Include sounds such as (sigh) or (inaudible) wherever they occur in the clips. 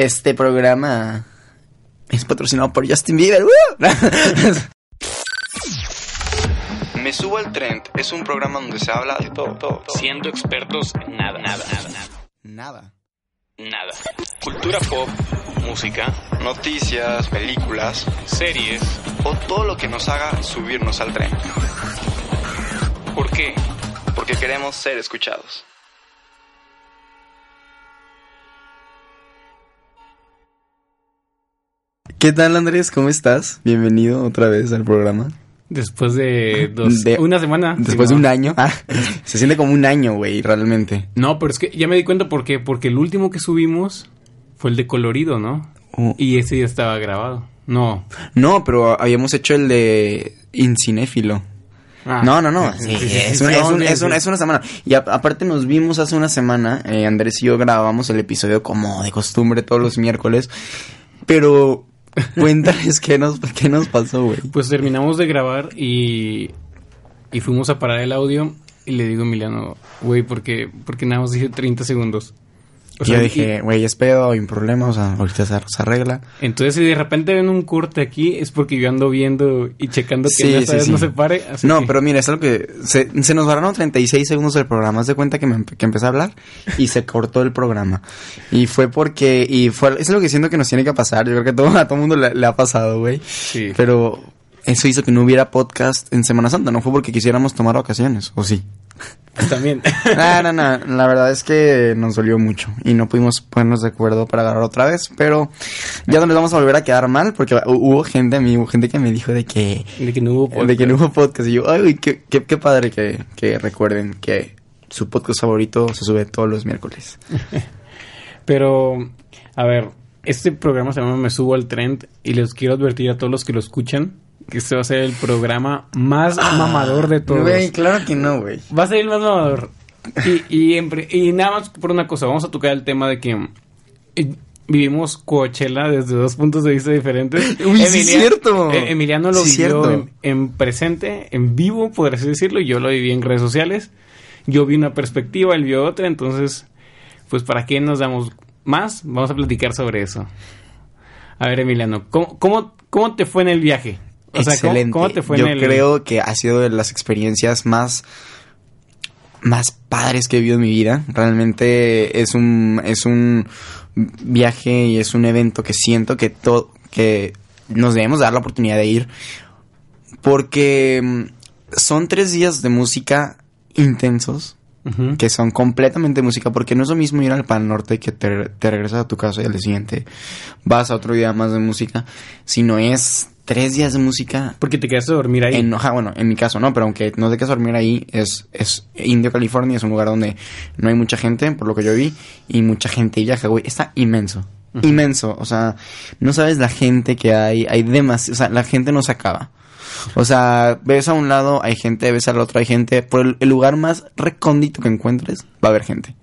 Este programa es patrocinado por Justin Bieber. (laughs) Me subo al trend es un programa donde se habla de todo, todo, todo. Siendo expertos en nada, nada, nada, nada. Nada. Nada. Cultura pop, música, Noticias, películas series. o todo lo que nos haga subirnos al tren. ¿Por qué? Porque queremos ser escuchados. ¿Qué tal Andrés? ¿Cómo estás? Bienvenido otra vez al programa. Después de dos, De- una semana. Después de un año. Ah, se siente como un año, güey, realmente. No, pero es que ya me di cuenta por qué. Porque el último que subimos fue el de colorido, ¿no? Oh. Y ese ya estaba grabado. No. No, pero habíamos hecho el de Incinéfilo. Ah. No, no, no. (laughs) Sí, es, un- un- una semana. Y a- aparte nos vimos hace una semana. eh, Andrés y yo grabamos el episodio como de costumbre todos los miércoles. Pero cuéntales qué nos, qué nos pasó, güey. Pues terminamos de grabar y, y fuimos a parar el audio y le digo a Emiliano, güey, ¿por qué, por qué nada más dije 30 segundos? O sea, yo dije, güey, es pedo, hay un problema, o sea, ahorita se, se arregla. entonces si de repente ven un corte aquí es porque yo ando viendo y checando que Sí, esta sí, vez sí. no se pare. así No, que- pero mira, es algo que se, se nos pararon 36 segundos del programa. Haz de cuenta que, me, que empecé a hablar y se cortó el programa. Y fue porque, y fue, es lo que siento que nos tiene que pasar. Yo creo que todo, a todo mundo le, le ha pasado, güey. Sí. Pero eso hizo que no hubiera podcast en Semana Santa. No fue porque quisiéramos tomar vacaciones, ¿o sí? Pues también. No, no, no. La verdad es que nos dolió mucho y no pudimos ponernos de acuerdo para agarrar otra vez. Pero ya no les vamos a volver a quedar mal porque hu- hubo gente, a mí, hubo gente que me dijo de que de que no hubo podcast. de que no hubo podcast. Y yo, ay, qué, qué padre que, que recuerden que su podcast favorito se sube todos los miércoles. (laughs) Pero, a ver, este programa se llama Me Subo al Trend y les quiero advertir a todos los que lo escuchan que este va a ser el programa más mamador de todos. Güey, claro que no, güey. Va a ser el más mamador. Y, y, en pri- y nada más por una cosa, vamos a tocar el tema de que eh, vivimos Coachella desde dos puntos de vista diferentes. (laughs) Uy, sí es cierto. eh, Emiliano lo Sí vivió en, en presente, en vivo, por así decirlo, y yo lo viví en redes sociales. Yo vi una perspectiva, él vio otra, entonces, pues para qué nos damos más, vamos a platicar sobre eso. A ver, Emiliano, ¿cómo, cómo, cómo te fue en el viaje? O sea, ¿cómo- Excelente. ¿cómo, te fue Yo en el creo que ha sido de las experiencias más más padres que he vivido en mi vida. Realmente es un es un viaje y es un evento que siento que todo que nos debemos dar la oportunidad de ir porque mm, son tres días de música intensos que son completamente música, porque no es lo mismo ir al Pan Norte que te, te regresas a tu casa y al día siguiente vas a otro día más de música, sino es tres días de música. Porque te quedaste a dormir ahí. En, ajá, bueno, en mi caso no, pero aunque no te quedas a dormir ahí, es, es Indio, California, es un lugar donde no hay mucha gente, por lo que yo vi, y mucha gente viaja, güey, está inmenso. Inmenso, o sea, no sabes la gente que hay, hay demasiado, o sea, la gente no se acaba. O sea, ves a un lado, hay gente, ves al otro, hay gente. Por el, el lugar más recóndito que encuentres, va a haber gente.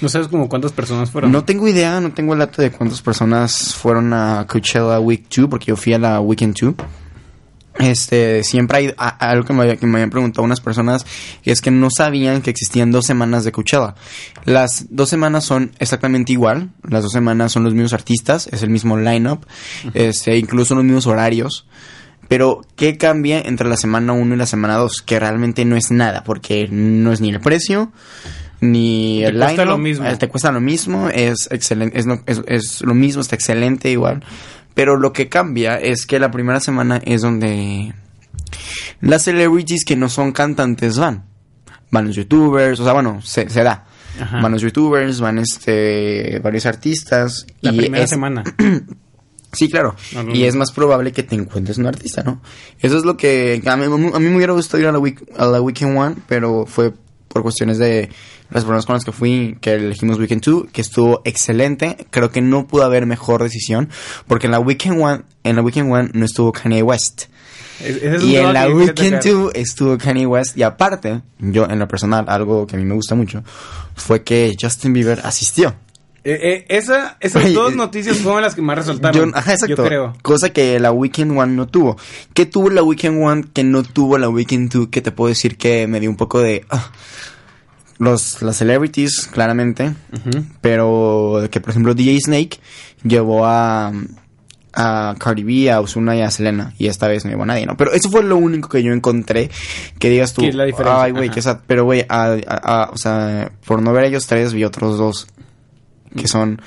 ¿No sabes como cuántas personas fueron? No tengo idea, no tengo el dato de cuántas personas fueron a Coachella Week 2, porque yo fui a la Weekend 2. Este, siempre hay a- algo que me, había- que me habían preguntado unas personas, y es que no sabían que existían dos semanas de Coachella. Las dos semanas son exactamente igual, las dos semanas son los mismos artistas, es el mismo lineup, este, incluso los mismos horarios. Pero, ¿qué cambia entre la semana 1 y la semana 2? Que realmente no es nada, porque no es ni el precio, ni Te el cuesta lo mismo. eh, Te cuesta lo mismo, es excelente, es, lo- es- es lo mismo, está excelente igual. Pero lo que cambia es que la primera semana es donde las celebrities que no son cantantes van. Van los youtubers, o sea, bueno, se, se da. Ajá. Van los youtubers, van este varios artistas. La y primera es- semana. (clears throat) Sí, claro. No, no, y es más probable que te encuentres un artista, ¿no? Eso es lo que... A mí, a mí me hubiera gustado ir a la, week, a la Weekend One, pero fue por cuestiones de las personas con las que fui, que elegimos Weekend 2, que estuvo excelente. Creo que no pudo haber mejor decisión, porque en la Weekend One, en la Weekend One no estuvo Kanye West. Es- es Y en la Weekend tocar. 2 estuvo Kanye West. Y aparte, yo en lo personal, algo que a mí me gusta mucho, fue que Justin Bieber asistió. Eh, eh, esa, esas Oye, dos eh, noticias (laughs) fueron las que más resaltaron. Yo, ajá, exacto. Yo creo. Cosa que la Weekend One no tuvo. ¿Qué tuvo la Weekend One que no tuvo la Weekend 2? Que te puedo decir que me dio un poco de... ah. Los, las celebrities, claramente. Pero que, por ejemplo, DJ Snake llevó a, a Cardi B, a Ozuna y a Selena. Y esta vez no llevó a nadie, ¿no? Pero eso fue lo único que yo encontré. Que digas tú, ¿Qué es la diferencia? ay, güey, que esa... Pero, güey, o sea, por no ver a ellos tres, vi otros dos. Que son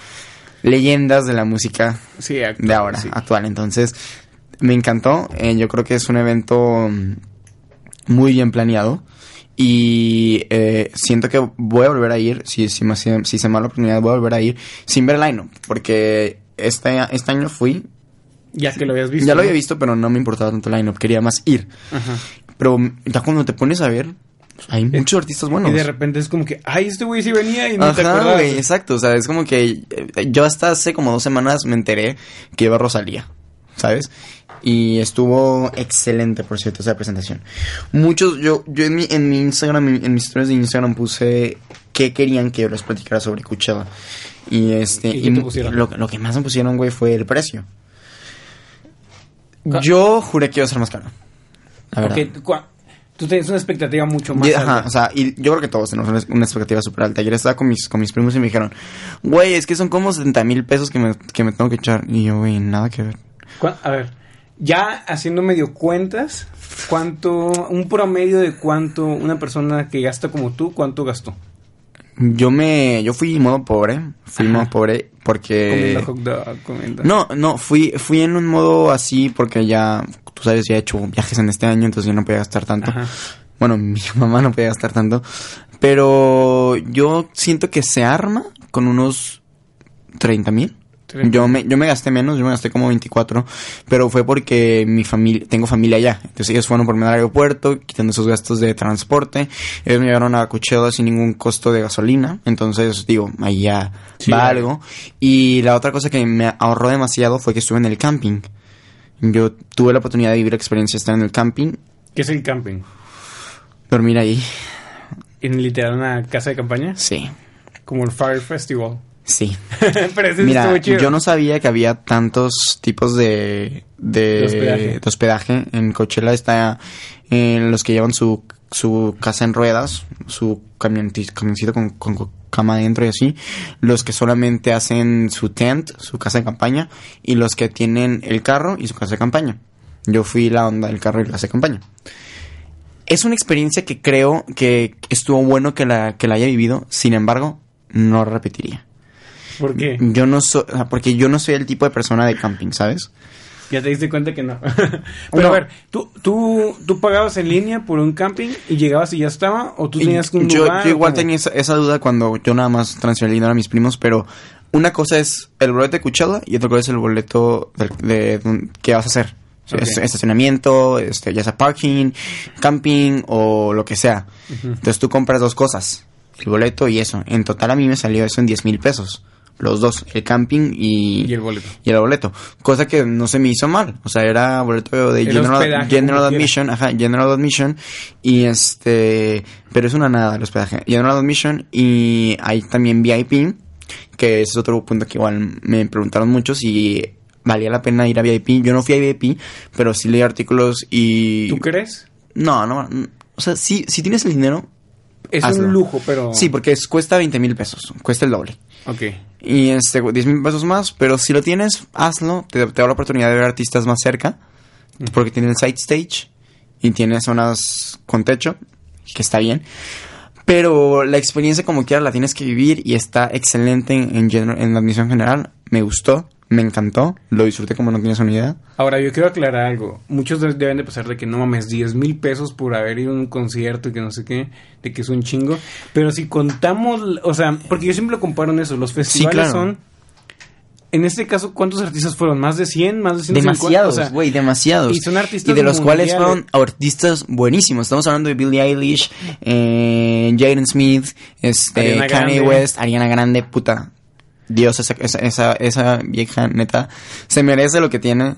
leyendas de la música Sí, actual, de ahora, sí. actual. Entonces, me encantó. Eh, yo creo que es un evento mm, muy bien planeado. Y eh, siento que voy a volver a ir, si, si, me, si, se me da la oportunidad, voy a volver a ir sin ver el Porque este, este año fui, Ya que lo habías visto. ya lo había visto, pero no me importaba tanto el line quería más ir. Ajá. Pero ya cuando te pones a ver, hay muchos artistas buenos. Y de repente es como que, ay, este güey sí venía y no te Ajá, acuerdas. güey, exacto. O sea, es como que eh, yo hasta hace como dos semanas me enteré que iba Rosalía, ¿sabes? Y estuvo excelente, por cierto, esa presentación. Muchos, yo, yo en mi, en mi Instagram, en, mis historias de Instagram puse qué querían que yo les platicara sobre Coachella. Y este, lo, lo que más me pusieron, güey, fue el precio. Yo juré que iba a ser más caro. La verdad. Tú tienes una expectativa mucho más alta. ajá, o sea, y yo creo que todos tenemos una, una expectativa súper alta. Ayer estaba con mis, con mis primos y me dijeron, güey, es que son como 70 mil pesos que me, que me tengo que echar. Y yo, güey, nada que ver. A ver, ya haciendo medio cuentas, ¿cuánto, un promedio de cuánto una persona que gasta como tú, cuánto gastó? Yo me, yo fui modo pobre, fui Ajá. modo pobre porque... Comiendo hot dog, comiendo. No, no, fui, fui en un modo así porque ya, tú sabes, ya he hecho viajes en este año, entonces yo no podía gastar tanto. Ajá. Bueno, (laughs) mi mamá no podía gastar tanto. Pero yo siento que se arma con unos 30 mil. 30. Yo me, yo me gasté menos, yo me gasté como 24, pero fue porque mi familia, tengo familia allá. Entonces ellos fueron por medio al aeropuerto, quitando esos gastos de transporte. Ellos me llevaron a Coachella sin ningún costo de gasolina. Entonces, digo, ahí ya Sí, va algo. Y la otra cosa que me ahorró demasiado fue que estuve en el camping. Yo tuve la oportunidad de vivir la experiencia de estar en el camping, ¿Qué es el camping? dormir ahí. ¿En literal una casa de campaña? Sí, Como el Fire Festival. Sí. (laughs) Pero ese Mira, chido. yo no sabía que había tantos tipos de, de, De hospedaje. de hospedaje. En Coachella está en los que llevan su, su casa en ruedas, su camioncito con, con co- cama adentro y así. Los que solamente hacen su tent, su casa de campaña. Y los que tienen el carro y su casa de campaña. Yo fui la onda del carro y la casa de campaña. Es una experiencia que creo que estuvo bueno que la, que la haya vivido. Sin embargo, no repetiría. ¿Por qué? Yo no soy, o sea, porque yo no soy el tipo de persona de camping, ¿sabes? Ya te diste cuenta que no. (laughs) Pero No. a ver, ¿tú, tú, ¿tú pagabas en línea por un camping y llegabas y ya estaba? ¿O tú tenías un yo, lugar? yo igual tenía esa, esa duda cuando yo nada más transferí el dinero a mis primos, pero una cosa es el boleto de Coachella y otra cosa es el boleto de, de- que vas a hacer. Estacionamiento, este, ya sea parking, camping o lo que sea. Entonces tú compras dos cosas, el boleto y eso. En total a mí me salió eso en 10 mil pesos. Los dos, el camping y, Y el boleto. y el boleto. Cosa que no se me hizo mal. O sea, era boleto de El General, general. Admission. Ajá, General Admission. Y este... Pero es una nada el hospedaje. General Admission y hay también VIP. Que ese es otro punto que igual me preguntaron mucho si valía la pena ir a VIP. Yo no fui a VIP, pero sí leí artículos y... ¿Tú crees? No, no. no. O sea, si, si tienes el dinero... Es Hazlo. un lujo, pero... Sí, porque es- cuesta 20 mil pesos. Cuesta el doble. Ok. Y este, 10 mil pesos más, pero si lo tienes, hazlo. Te, te da la oportunidad de ver artistas más cerca, porque tiene el side stage y tiene zonas con techo, que está bien. Pero la experiencia como quiera la tienes que vivir y está excelente en, en, en la admisión general. Me gustó, me encantó, lo disfruté como no tienes una idea. Ahora, yo quiero aclarar algo. Muchos de- deben de pasar de que no mames, 10 mil pesos por haber ido a un concierto y que no sé qué, de que es un chingo. Pero si contamos, o sea, porque yo siempre lo comparo en eso, los festivales claro. son... En este caso, ¿cuántos artistas fueron? ¿Más de 100? ¿Más de 150? Demasiados, O sea, güey, demasiados. y son artistas Y de los cuales fueron artistas buenísimos. Estamos hablando de Billie Eilish, eh, Jaden Smith, este, Kanye. West, Ariana Grande, puta. Dios, esa, esa, esa, esa vieja neta se merece lo que tiene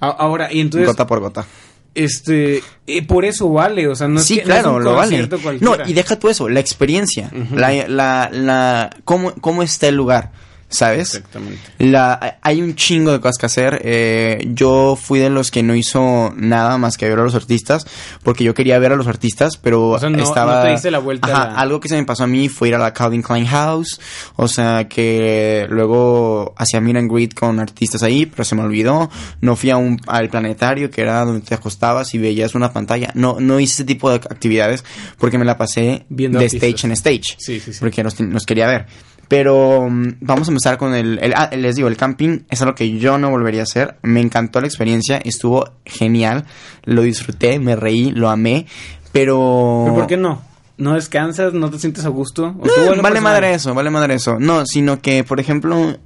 Ahora, y entonces, gota por gota. este, eh, por eso vale, o sea, no es sí, que- no es claro, un lo vale. No, y deja tú eso, la experiencia, la, la, la, cómo, cómo está el lugar. ¿Sabes? Exactamente. La, hay un chingo de cosas que hacer. Eh, yo fui de los que no hizo nada más que ver a los artistas, porque yo quería ver a los artistas, pero O sea, no- estaba... no te diste la vuelta Ajá, a la- algo que se me pasó a mí fue ir a la Calvin Klein House, o sea, que luego hacía meet and greet con artistas ahí, pero se me olvidó. No fui a un, al planetario, que era donde te acostabas y veías una pantalla. No, no hice ese tipo de actividades porque me la pasé Viendo de artistas. stage en stage Sí, sí, sí. porque nos, nos quería ver. Pero mm, vamos a empezar con el, el- ah, les digo, el camping es algo que yo no volvería a hacer. Me encantó la experiencia, estuvo genial, lo disfruté, me reí, lo amé, pero... ¿Pero por qué no? ¿No descansas? ¿No te sientes a gusto? ¿O tú, No, en lo vale personal? madre eso, vale madre eso. No, sino que, por ejemplo,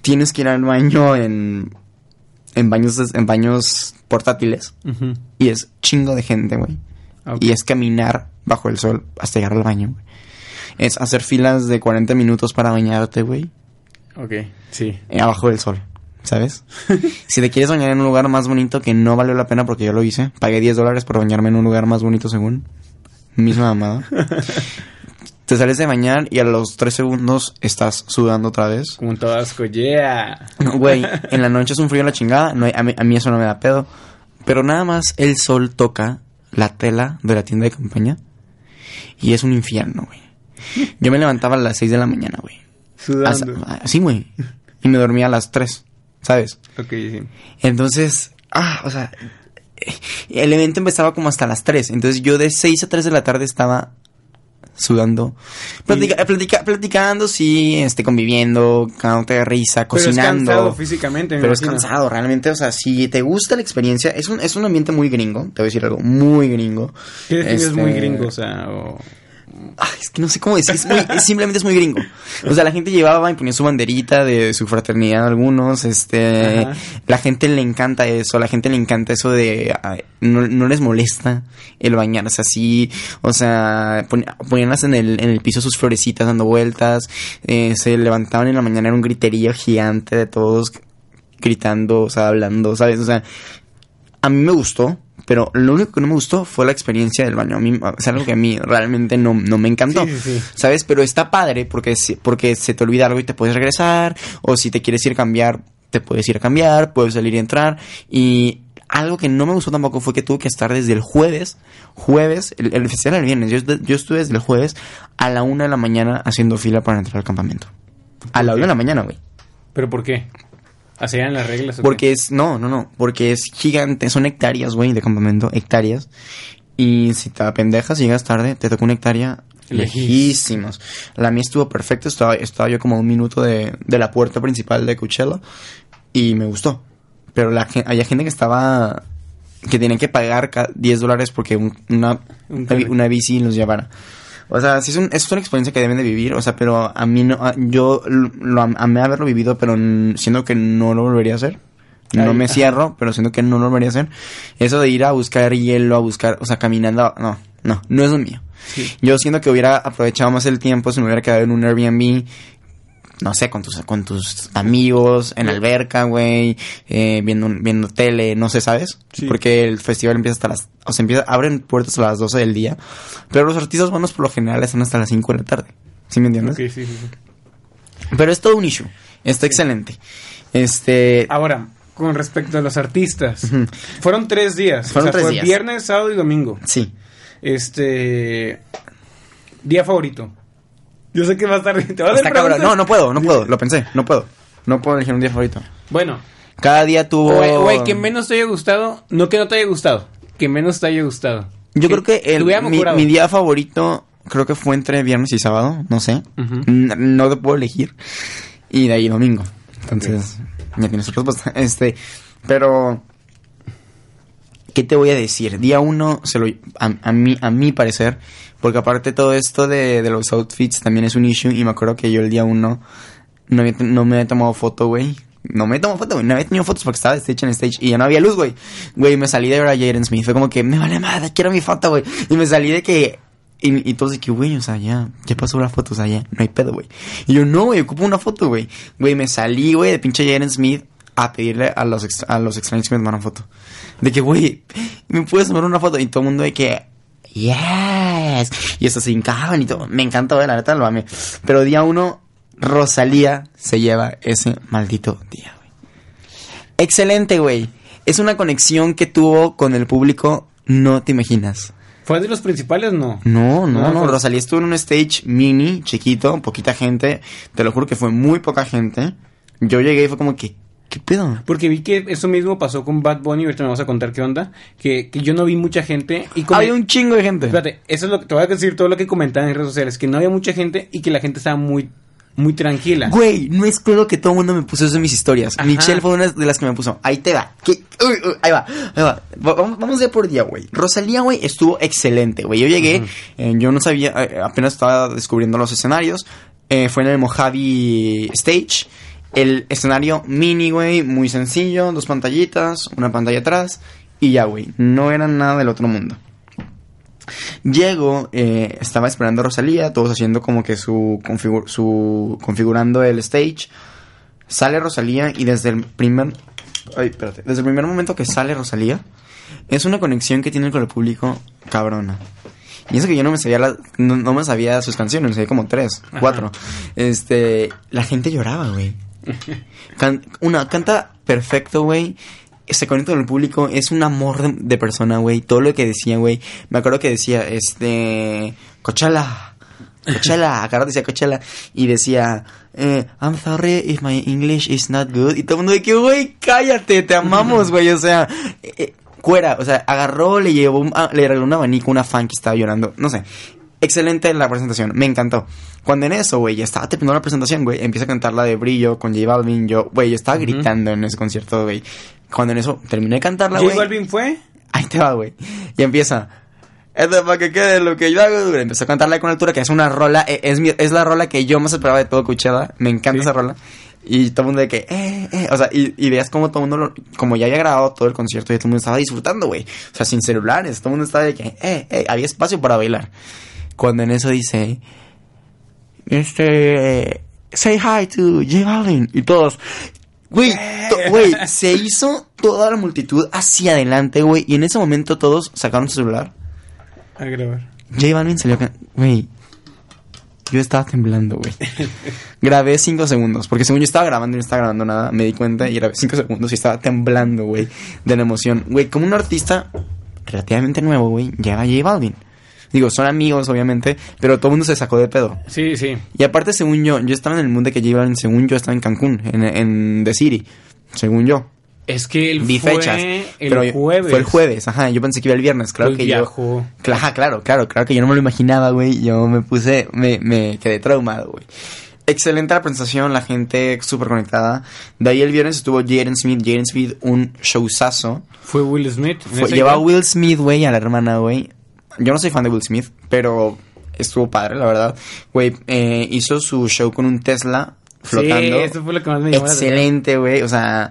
tienes que ir al baño en, en baños, en baños portátiles y es chingo de gente, güey. Ok. Y es caminar bajo el sol hasta llegar al baño, güey. Es hacer filas de 40 minutos para bañarte, güey. Ok, sí. eh, abajo del sol, ¿sabes? (laughs) si te quieres bañar en un lugar más bonito que no valió la pena porque yo lo hice, pagué 10 dólares por bañarme en un lugar más bonito según misma mamada. (laughs) te sales de bañar y a los 3 segundos estás sudando otra vez. Como un tabasco, yeah. Güey, en la noche es un frío a la chingada, no hay- a, mí, a mí eso no me da pedo. Pero nada más el sol toca la tela de la tienda de campaña y es un infierno, güey. Yo me levantaba a las 6 de la mañana, güey. Sudando. Hasta- Sí, güey. Y me dormía a las 3, ¿sabes? Ok, sí. Entonces, ah, o sea, el evento empezaba como hasta las 3. Entonces yo de 6 a 3 de la tarde estaba sudando, platica- platica- platicando, sí, este, conviviendo, cagándote de risa, Pero es cansado cocinando. físicamente, me Pero es cansado, realmente, o sea, si te gusta la experiencia, es un, es un ambiente muy gringo, te voy a decir algo, muy gringo. ¿Qué defines Este, muy gringo? O sea, o... Ay, es que no sé cómo decir, es muy, simplemente es muy gringo. O sea, la gente llevaba y ponía su banderita de su fraternidad algunos, este, Ajá. la gente le encanta eso, la gente le encanta eso de, ay, no, no les molesta el bañarse así, o sea, pon- poníanlas en el, en el piso sus florecitas dando vueltas, eh, se levantaban en la mañana, era un griterío gigante de todos gritando, o sea, hablando, ¿sabes? O sea, a mí me gustó, pero lo único que no me gustó fue la experiencia del baño. A mí, es algo que a mí realmente no, no me encantó. Sí, sí, sí. ¿Sabes? Pero está padre porque, porque se te olvida algo y te puedes regresar. O si te quieres ir a cambiar, te puedes ir a cambiar, puedes salir y entrar. Y algo que no me gustó tampoco fue que tuve que estar desde el jueves, jueves, el, el festival era el viernes. Yo, yo estuve desde el jueves a la una de la mañana haciendo fila para entrar al campamento. A la una de la mañana, güey. ¿Pero por qué? ¿Hacían las reglas o qué? Porque es, no, no, no, porque es gigante, son hectáreas, güey, de campamento, hectáreas. Y si te pendejas y llegas tarde, te toca una hectárea Lejís. lejísimos. La mía estuvo perfecta, estaba, estaba yo como a un minuto de, de la puerta principal de Coachella y me gustó. Pero la, había gente que estaba, que tenía que pagar ca- 10 dólares porque un- una, una bici los llevara. O sea, sí es, un- es una experiencia que deben de vivir, o sea, pero a mí no, yo lo, lo am- amé haberlo vivido, pero siento que no lo volvería a hacer. No Ay, me ajá. cierro, pero siento que no lo volvería a hacer. Eso de ir a buscar hielo, a buscar, o sea, caminando, no, no, no es lo mío. Sí. Yo siento que hubiera aprovechado más el tiempo si me hubiera quedado en un Airbnb, no sé, con tus, con tus amigos, en la alberca, güey, eh, viendo, viendo tele, no sé, ¿sabes? Sí. Porque el festival empieza hasta las, o sea, empieza, abren puertas a las 12 del día, pero los artistas buenos por lo general están hasta las 5 de la tarde. ¿Sí me entiendes? Sí, sí, sí. Pero es todo un issue. Está excelente. Este, Ahora, con respecto a los artistas. Fueron tres días. Fueron o sea, tres fue días. viernes, sábado y domingo. sí. Este... Día favorito. Yo sé que va a estar... ¿Te vas a Está cabrón. No, no puedo, no puedo. Lo pensé, no puedo. No puedo elegir un día favorito. Bueno, Cada día tuvo... güey, güey, que menos te haya gustado. No que no te haya gustado. Que menos te haya gustado. Yo creo que el, mi, día favorito creo que fue entre viernes y sábado, no sé. No te puedo elegir. Y de ahí domingo. Entonces, ya tienes tu respuesta. Este, pero... ¿Qué te voy a decir? Día uno, se lo, a, a, mí, a mi parecer, porque aparte todo esto de, de los outfits también es un issue, y me acuerdo que yo el día uno no, había- no me había tomado foto, güey. No me tomado foto, güey. No había tenido fotos porque estaba de stage en stage y ya no había luz, güey. Güey, me salí de ver a Jaden Smith. Fue como que, me vale madre, quiero mi foto, güey. Y me salí de que... Y, todos de que, güey, o sea, ya, ya pasó la foto, o sea, ya, no hay pedo, güey. Y yo, no, güey, ocupo una foto, güey. Güey, me salí, güey, de pinche Jaden Smith a pedirle a los, a los extraños que me tomaran foto. De que, güey, ¿me puedes tomar una foto? Y todo el mundo de que, Y eso se hincaban y todo. Me encantó, eh, la neta, lo amé. Pero día uno, Rosalía se lleva ese maldito día, güey. Excelente, güey. Es una conexión que tuvo con el público, no te imaginas. ¿Fue de los principales? No. No, no, No, no. fue- Rosalía estuvo en un stage mini, chiquito, poquita gente. Te lo juro que fue muy poca gente. Yo llegué y fue como que, ¿qué pedo? Porque vi que eso mismo pasó con Bad Bunny, ahorita me vas a contar qué onda, que, que yo no vi mucha gente y. Había un chingo de gente. Espérate, eso es lo que te voy a decir todo lo que comentaban en redes sociales, que no había mucha gente y que la gente estaba muy muy tranquila. Güey, no es creo que todo el mundo me puso eso en mis historias. Ajá. Michelle fue una de las que me puso. Ahí te va. ¿Qué? Uy, uy, ahí va. Ahí va. Va- Vamos, vamos día por día, güey. Rosalía, güey, estuvo excelente, güey. Yo llegué, eh, yo no sabía, eh, apenas estaba descubriendo los escenarios. Eh, fue en el Mojave Stage. El escenario mini, güey, muy sencillo. Dos pantallitas, una pantalla atrás. Y ya, güey. No era nada del otro mundo. Llego, eh, estaba esperando a Rosalía, todos haciendo como que su, configu- su configurando el stage. Sale Rosalía y desde el primer ay, espérate, desde el primer momento que sale Rosalía es una conexión que tiene con el público cabrona. Y eso que yo no me sabía la- no, no me sabía sus canciones, me sabía como tres, cuatro. Este, la gente lloraba, güey. Can- una canta perfecto, güey. Se conecta con el público, es un amor de, de persona, güey. Todo lo que decía, güey. Me acuerdo que decía, este, Coachella, Coachella, (laughs) acá decía Coachella y decía, eh, I'm sorry if my English is not good. Y todo el mundo de que, güey, cállate, te amamos, güey. O sea, eh, eh, cuera, o sea, agarró, le llevó, un- ah, le regaló un abanico una fan que estaba llorando. No sé. Excelente la presentación, me encantó. Cuando en eso, güey, ya estaba terminando la presentación, güey, empieza a cantar la de Brillo con J Balvin. Yo, güey, yo estaba gritando en ese concierto, güey. Cuando en eso terminé de cantarla, J güey. Balvin fue. Ahí te va, güey. Y empieza. Esto es para que quede lo que yo hago. güey. Empezó a cantarla con altura, que es una rola. eh, Es, mi- es la rola que yo más esperaba de todo Coachella. Me encanta Sí. esa rola. Y todo el mundo de que, eh, eh. O sea, y, y veas como todo el mundo, lo- como ya había grabado todo el concierto, y todo el mundo estaba disfrutando, güey. O sea, sin celulares. Todo el mundo estaba de que, eh, eh. Había espacio para bailar. Cuando en eso dice, este, say hi to J Balvin. Y todos, güey, güey, (laughs) se hizo toda la multitud hacia adelante, güey. Y en ese momento todos sacaron su celular. A grabar. J Balvin salió, güey. Yo estaba temblando, güey. (laughs) grabé cinco segundos, porque según yo estaba grabando y no estaba grabando nada, me di cuenta y grabé cinco segundos y estaba temblando, güey, de la emoción. Güey, como un artista relativamente nuevo, güey, llega J Balvin. Digo, son amigos, obviamente, pero todo el mundo se sacó de pedo. Sí, sí. Y aparte, según yo, yo estaba en el mundo que Balvin, según yo, estaba en Cancún, en, en The City, según yo. Es que él Vi fue fechas. el pero jueves. Fue el jueves, ajá. Yo pensé que iba el viernes, claro Pues que viajó. yo. Ajá, claro, claro, claro que yo no me lo imaginaba, güey. Yo me puse, me, me quedé traumado, güey. Excelente la presentación, la gente súper conectada. De ahí el viernes estuvo Jaden Smith. Jaden Smith, un showzazo. Fue Will Smith. Fue, ese lleva a. Will Smith, güey, a la hermana, güey. Yo no soy fan de Will Smith, pero estuvo padre, la verdad. Güey, eh, hizo su show con un Tesla flotando. Sí, eso fue lo que más me llamó. Excelente, güey. O sea,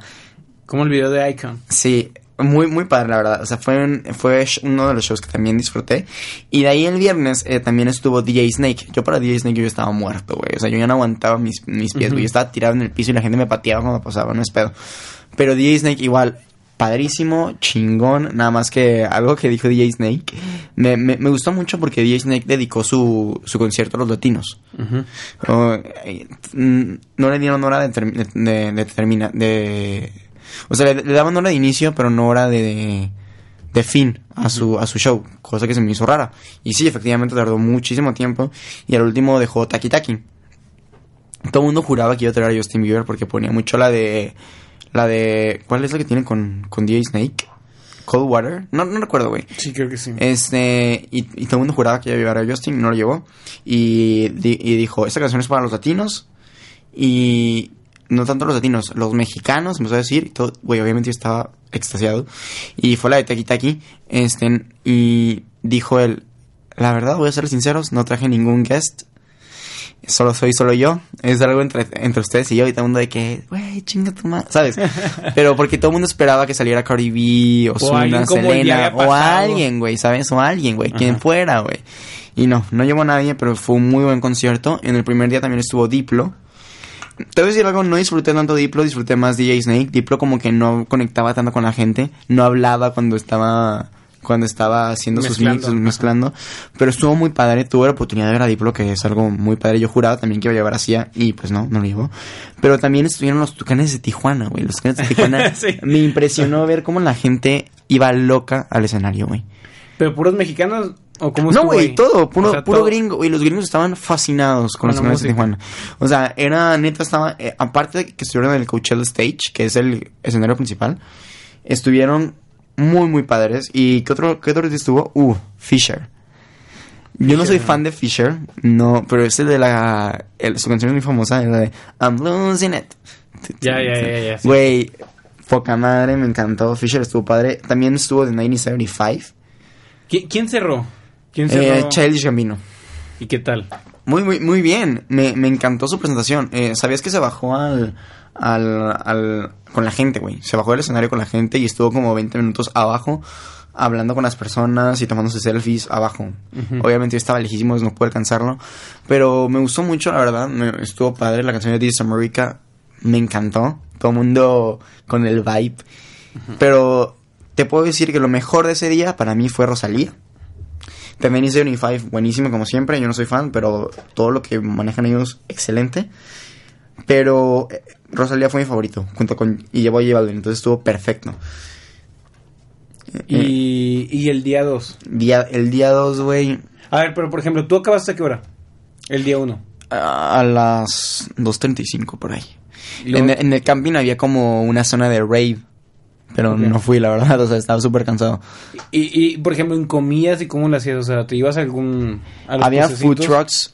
Como el video de Icon. Sí, muy, muy padre, la verdad. O sea, fue, un- fue uno de los shows que también disfruté. Y de ahí el viernes eh, también estuvo DJ Snake. Yo para DJ Snake yo estaba muerto, güey. O sea, yo ya no aguantaba mis, mis pies, güey. Yo estaba tirado en el piso y la gente me pateaba cuando pasaba, no es pedo. Pero DJ Snake igual, padrísimo, chingón. Nada más que algo que dijo DJ Snake. Me, me, me gustó mucho porque DJ Snake dedicó su, su concierto a los latinos. Eh, no le dieron hora de, de, de, termina- de- o sea, le, le daban hora de inicio, pero no hora de, de fin a su, a su show, cosa que se me hizo rara. Y sí, efectivamente tardó muchísimo tiempo y al último dejó Taki Taki. Todo el mundo juraba que iba a traer a Justin Bieber porque ponía mucho la de, la de, ¿cuál es la que tiene con, con DJ Snake? Cold Water, no, no recuerdo, güey. Sí, creo que sí. Este, y, y todo el mundo juraba que iba a llevar a Justin, no lo llevó. Y, di- y dijo, esta canción es para los latinos. Y no tanto los latinos, los mexicanos, empezó a decir. güey, obviamente yo estaba extasiado. Y fue la de Taki Taki. Este, y dijo él, la verdad, voy a ser sinceros, no traje ningún guest. Solo soy solo yo. Es algo entre, entre ustedes y yo. Y todo el mundo de que, güey, chinga tu madre. ¿Sabes? (laughs) Pero porque todo el mundo esperaba que saliera Cardi B, o Ozuna, ya Selena, o alguien, güey, ¿sabes? O alguien, güey, quien fuera, güey. Y no, no llevó a nadie, pero fue un muy buen concierto. En el primer día también estuvo Diplo. Te voy a decir algo, no disfruté tanto Diplo, disfruté más DJ Snake. Diplo como que no conectaba tanto con la gente, no hablaba cuando estaba cuando estaba haciendo sus mixes, mezclando. Pero estuvo muy padre. Tuve la oportunidad de ver a Diplo, que es algo muy padre. Yo juraba también que iba a llevar así, y pues no, no lo llevó. Pero también estuvieron los tucanes de Tijuana, güey. Los tucanes de Tijuana. (laughs) Sí. Me impresionó ver cómo la gente iba loca al escenario, güey. ¿Pero puros mexicanos o cómo No, güey, todo, puro, O sea, puro todo. gringo. Güey, los gringos estaban fascinados con Con los tucanes de. Tijuana. O sea, era, neta, estaba, eh, aparte de que estuvieron en el Coachella Stage, que es el escenario principal, estuvieron muy, muy padres. ¿Y qué otro, qué otro estuvo? Uh, Fisher. Yo no soy fan de Fisher, no, pero es el de la, el- su canción es muy famosa, la de I'm losing it. Ya, ya, ya, ya. Güey, poca madre, me encantó. Fisher estuvo padre. También estuvo de 1975. ¿Qui- ¿Quién cerró? ¿Quién cerró? Eh, Childish Gambino. ¿Y qué tal? Muy, muy, muy bien. Me, me encantó su presentación. Eh, ¿Sabías que se bajó al, al, al, con la gente, güey? Se bajó del escenario con la gente y estuvo como 20 minutos abajo hablando con las personas y tomándose selfies abajo. Obviamente yo estaba lejísimos, no pude alcanzarlo. Pero me gustó mucho, la verdad. Me, estuvo padre. La canción de This is America me encantó. Todo el mundo con el vibe. Pero te puedo decir que lo mejor de ese día para mí fue Rosalía. También hice Unify, buenísimo como siempre. Yo no soy fan, pero todo lo que manejan ellos, excelente. Pero eh, Rosalía fue mi favorito, junto con. Y llevó a J Balvin, entonces estuvo perfecto. Eh, Y, y el día 2. día, el día 2, güey, A ver, pero por ejemplo, ¿tú acabaste a qué hora? El día 1. a las 2.35 por ahí. Y En, el- en el camping había como una zona de rave. Pero no fui, la verdad, (laughs) o sea, estaba súper cansado. Y, y, por ejemplo, en comidas y cómo lo hacías, o sea, ¿te ibas a algún... A Había food trucks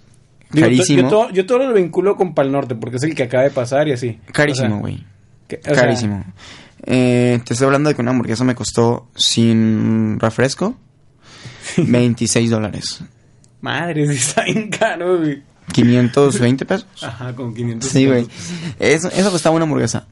Digo, carísimo. Yo todo, yo todo lo vinculo con Pal Norte, porque es el que acaba de pasar y así. Carísimo, güey. que- o sea, Carísimo. Eh, te estoy hablando de que una hamburguesa me costó sin refresco 26 dólares. madre, sí está bien caro, güey. 520 pesos. Ajá, con 500 Sí, güey. Eso, eso costaba una hamburguesa.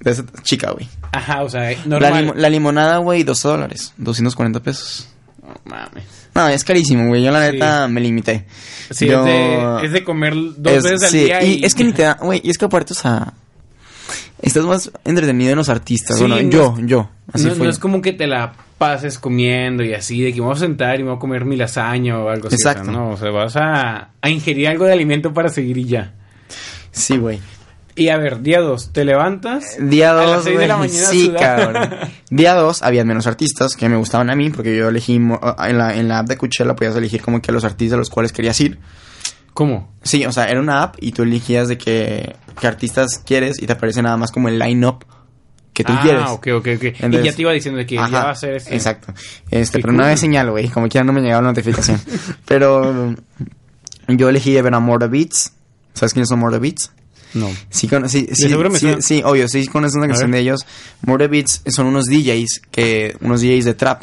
De esa chica, güey. Ajá, o sea, La, normal. limo- la limonada, güey, 12 dólares. 240 pesos. No mames. No, es carísimo, güey. Yo la Sí. neta me limité. Sí, Yo- es, de, es de comer dos es- veces al sí, día y, y... es que ni te da, (laughs) güey, y es que aparte, o sea, estás más entretenido en los artistas. Sí, bueno, no yo, yo, así no, fue. no es como que te la pases comiendo y así, de que me voy a sentar y me voy a comer mi lasaña o algo así. o sea, Exacto. no, o sea, vas a, a ingerir algo de alimento para seguir y ya. Sí, güey. Y a ver, día 2, te levantas. Día A las 2, seis de la mañana Sí, cabrón. (laughs) Día 2 había menos artistas que me gustaban a mí porque yo elegí mo- en la, en la app de Coachella podías elegir como que los artistas a los cuales querías ir. ¿Cómo? Sí, o sea, era una app y tú elegías de qué, qué artistas quieres y te aparece nada más como el line-up que tú ah, quieres. ok, ok, ok. y ya te iba diciendo de que Ajá, ya va a ser este. Exacto. Este, pero no cool. había señal, güey. Como quiera no me llegaba la notificación. (laughs) pero yo elegí ver a More the Beats. ¿Sabes quiénes son More Beats? No. Sí, con- sí, sí, sí, sí, obvio, sí conoces una canción de ellos. More the Beats son unos DJs que, unos DJs de trap.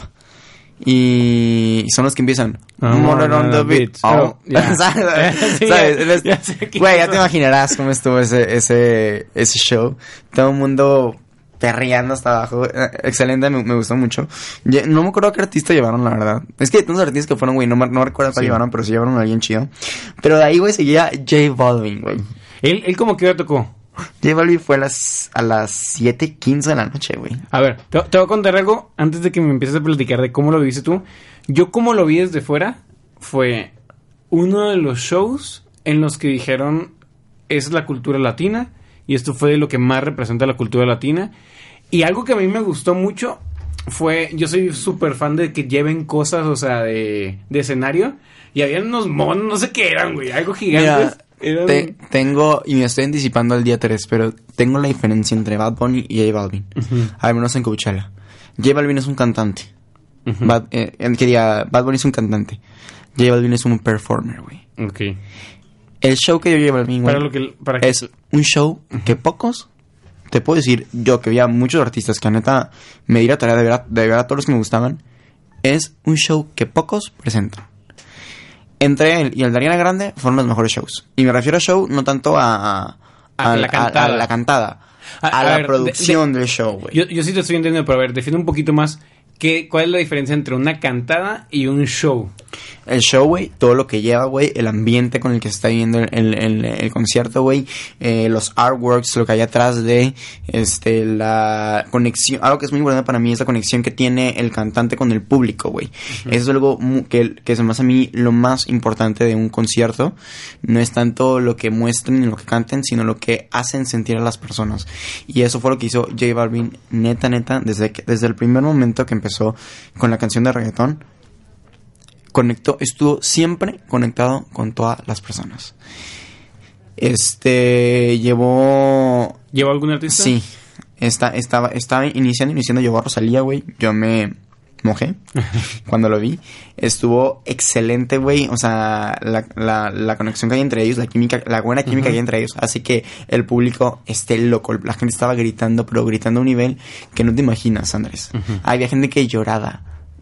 Y son los que empiezan. Ah, More on the beat. Oh. Oh, (laughs) (laughs) Güey, ya te imaginarás cómo estuvo ese, ese, ese show. Todo el mundo perreando hasta abajo. Eh, Excelente, me, me gustó mucho. No me acuerdo qué artista llevaron, la verdad. Es que todos los artistas que fueron, güey, no, me- no recuerdo cuál Sí. llevaron, pero sí llevaron a alguien chido. Pero de ahí, güey, seguía J Balvin, güey. ¿Él, él como que ya tocó? J Balvin fue a las, a las 7.15 de la noche, güey. A ver, te, te voy a contar algo antes de que me empieces a platicar de cómo lo viste tú. Yo como lo vi desde fuera fue uno de los shows en los que dijeron es la cultura latina y esto fue de lo que más representa la cultura latina. Y algo que a mí me gustó mucho fue, yo soy súper fan de que lleven cosas, o sea, de, de escenario. Y había unos monos, no sé qué eran, güey, algo gigantes. Eran- te- tengo, y me estoy anticipando al día 3, pero tengo la diferencia entre Bad Bunny y J Balvin. Ujú. Al menos en Coachella. J Balvin es un cantante. Ujú. Bad, eh, Bad Bunny es un cantante. J Balvin es un performer, güey. Ok. El show que dio J Balvin, güey, Para lo que... Para que- es un show que pocos, te puedo decir, yo que veía muchos artistas que neta me di la tarea de ver, a, de ver a todos los que me gustaban, es un show que pocos presentan. Entre él y el de Ariana Grande fueron los mejores shows. Y me refiero a show no tanto a, a, A la cantada. a la cantada, A- a, a la ver, producción del show, güey. Yo, yo sí te estoy entendiendo, pero a ver, define un poquito más ¿qué, ¿cuál es la diferencia entre una cantada y un show? El show, güey, todo lo que lleva, güey, el ambiente con el que se está viendo el, el, el- el concierto, güey, eh, los artworks, lo que hay atrás de, este, la conexión, algo que es muy importante para mí es la conexión que tiene el cantante con el público, güey. Eso es algo que, que es más a mí lo más importante de un concierto. No es tanto lo que muestren ni lo que canten, sino lo que hacen sentir a las personas. Y eso fue lo que hizo J Balvin, neta, neta, desde, que, desde el primer momento que empezó con la canción de reggaetón conectó, estuvo siempre conectado con todas las personas. Este llevó ¿Llevó algún artista? sí, está, estaba, estaba iniciando, iniciando, llevó a Rosalía, güey. Yo me mojé (laughs) cuando lo vi. Estuvo excelente, güey. O sea, la, la, la conexión que hay entre ellos, la química, la buena química que hay entre ellos, hace que el público esté loco. La gente estaba gritando, pero gritando a un nivel que no te imaginas, Andrés. Había gente que lloraba.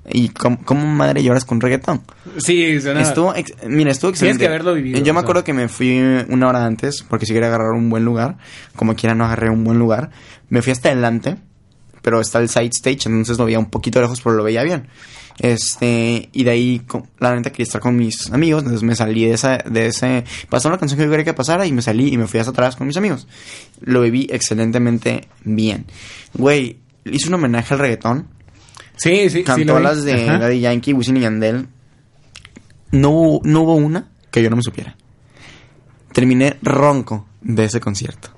¿Y cómo, cómo madre lloras con reggaetón? Sí, suena- Estuvo, ex- mira, estuvo excelente. que haberlo vivido, Yo me sea. acuerdo que me fui una hora antes, porque si quería agarrar un buen lugar, como quiera no agarré un buen lugar. Me fui hasta adelante, pero está el side stage, entonces lo veía un poquito lejos, pero lo veía bien. Este, y de ahí, la neta quería estar con mis amigos, entonces me salí de esa, de ese, pasó una canción que yo quería que pasara y me salí y me fui hasta atrás con mis amigos. Lo viví excelentemente bien. Güey, hice un homenaje al reggaetón, Sí, sí, sí. cantó las de Ajá. Daddy Yankee, Wisin y Yandel. No, hubo- no hubo una que yo no me supiera. Terminé ronco de ese concierto.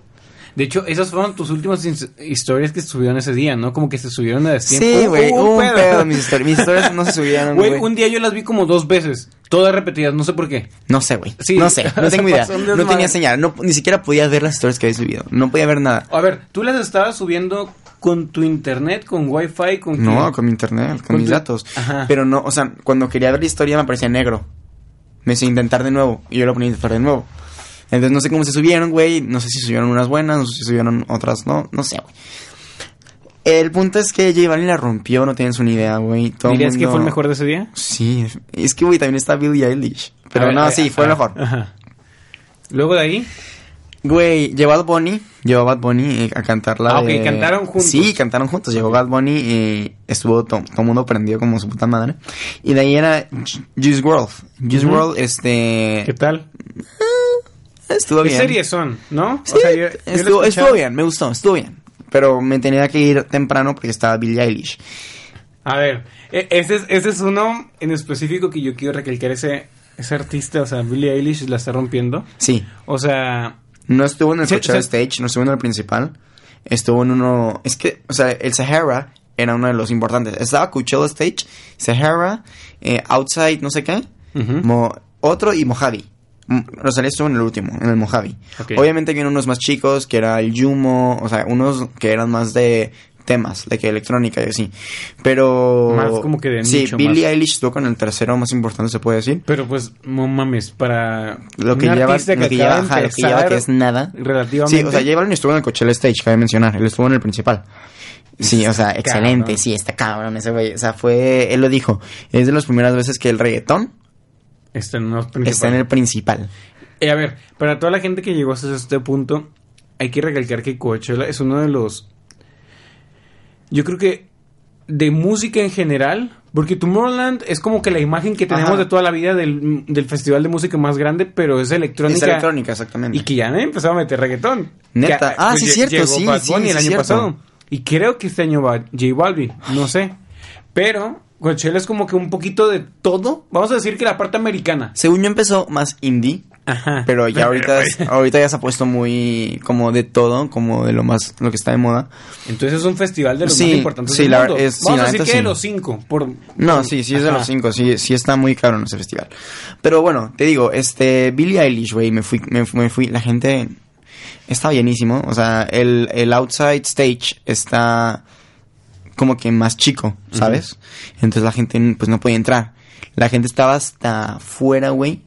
De hecho, esas fueron tus últimas historias que subieron ese día, ¿no? Como que se subieron a. Sí, güey, un pedo. Mis, (laughs) histori- mis historias no se subieron, Güey, güey. un día yo las vi como dos veces, todas repetidas, no sé por qué. No sé, güey. Sí, no sé, no (laughs) tengo idea. No tenía señal. No, ni siquiera podía ver las historias que había subido. No podía ver nada. A ver, tú las estabas subiendo con tu internet, con wifi, con No, con mi internet, con, Con mis tu- datos. Ajá. Pero no, o sea, cuando quería ver la historia me aparecía negro. Me decía intentar de nuevo. Y yo lo ponía a intentar de nuevo. Entonces no sé cómo se subieron, güey. No sé si subieron unas buenas, no sé si subieron otras, no, no sé, güey. El punto es que J Balvin la rompió, no tienes una idea, güey. Todo ¿Dirías mundo- que fue el mejor de ese día? Sí, es que, güey, también está Billie Eilish. Pero ver, no, sí, fue el mejor. Ajá. Luego de ahí, Güey, llevó a Bad Bunny, llevó a Bad Bunny eh, a cantarla. Ah, ok, de- cantaron juntos. Sí, cantaron juntos. Llegó. Bad Bunny y estuvo todo el mundo prendido como su puta madre. Y de ahí era Ju- Juice WRLD. Juice Ujú. WRLD, este. ¿qué tal? Estuvo ¿Qué bien. series son, no? Sí, yo- yo lo estuvo, estuvo bien, me gustó, estuvo bien. Pero me tenía que ir temprano porque estaba Billie Eilish. A ver, e- ese es, ese es uno en específico que yo quiero recalcar. Ese, ese artista, o sea, Billie Eilish la está rompiendo. Sí, O sea, no estuvo en el Sí. Stage, no estuvo en el principal. Estuvo en uno. Es que, o sea, el Sahara era uno de los importantes. Estaba Coachella Stage, Sahara, eh, Outside, no sé qué. Mo- otro y Mojave. Mm, Rosalía estuvo en el último, en el Mojave. Obviamente vienen unos más chicos, que era el Yumo, o sea, unos que eran más de temas, de que electrónica y así. Pero... Más como que de Sí, nicho, Billie más- Eilish estuvo con el tercero más importante, se puede decir. pero pues, no mames, para Lo que lleva, lo que lleva, ajá, lo que lleva que es nada. relativamente. Sí, o sea, J Balvin estuvo en el Coachella Stage, cabe mencionar. Él estuvo en el principal. Sí, o sea, excelente. Cabrón. Sí, está cabrón ese güey. O sea, fue... Él lo dijo. Es de las primeras veces que el reggaetón Está en, los está en el principal. Eh, a ver, para toda la gente que llegó hasta este punto, hay que recalcar que Coachella es uno de los. Yo creo que de música en general, porque Tomorrowland es como que la imagen que tenemos Ajá. de toda la vida del, del festival de música más grande, pero es electrónica. Es electrónica, exactamente. Y que ya han empezado a meter reggaetón. Neta. Que, Ah, pues, sí, cierto, llegó sí, Bad sí, Bunny el sí, año cierto. pasado. Y creo que este año va J Balvin, no sé. Pero Coachella es como que un poquito de todo. Vamos a decir que la parte americana. Según yo empezó más indie, Ajá. pero ya ahorita, es- ahorita ya se ha puesto muy como de todo, como de lo más, lo que está de moda. Entonces es un festival de los Sí, más importantes sí, del la- mundo. es- sí, Vamos la a decir que de sí. los cinco. Por, No, por- sí, sí es de los cinco, sí, sí está muy caro en ese festival. Pero bueno, te digo, este, Billie Eilish, güey, me fui, me, fu- me fui, la gente está bienísimo, o sea, el, el outside stage está como que más chico, ¿sabes? Entonces la gente, pues no podía entrar. La gente estaba hasta fuera, güey,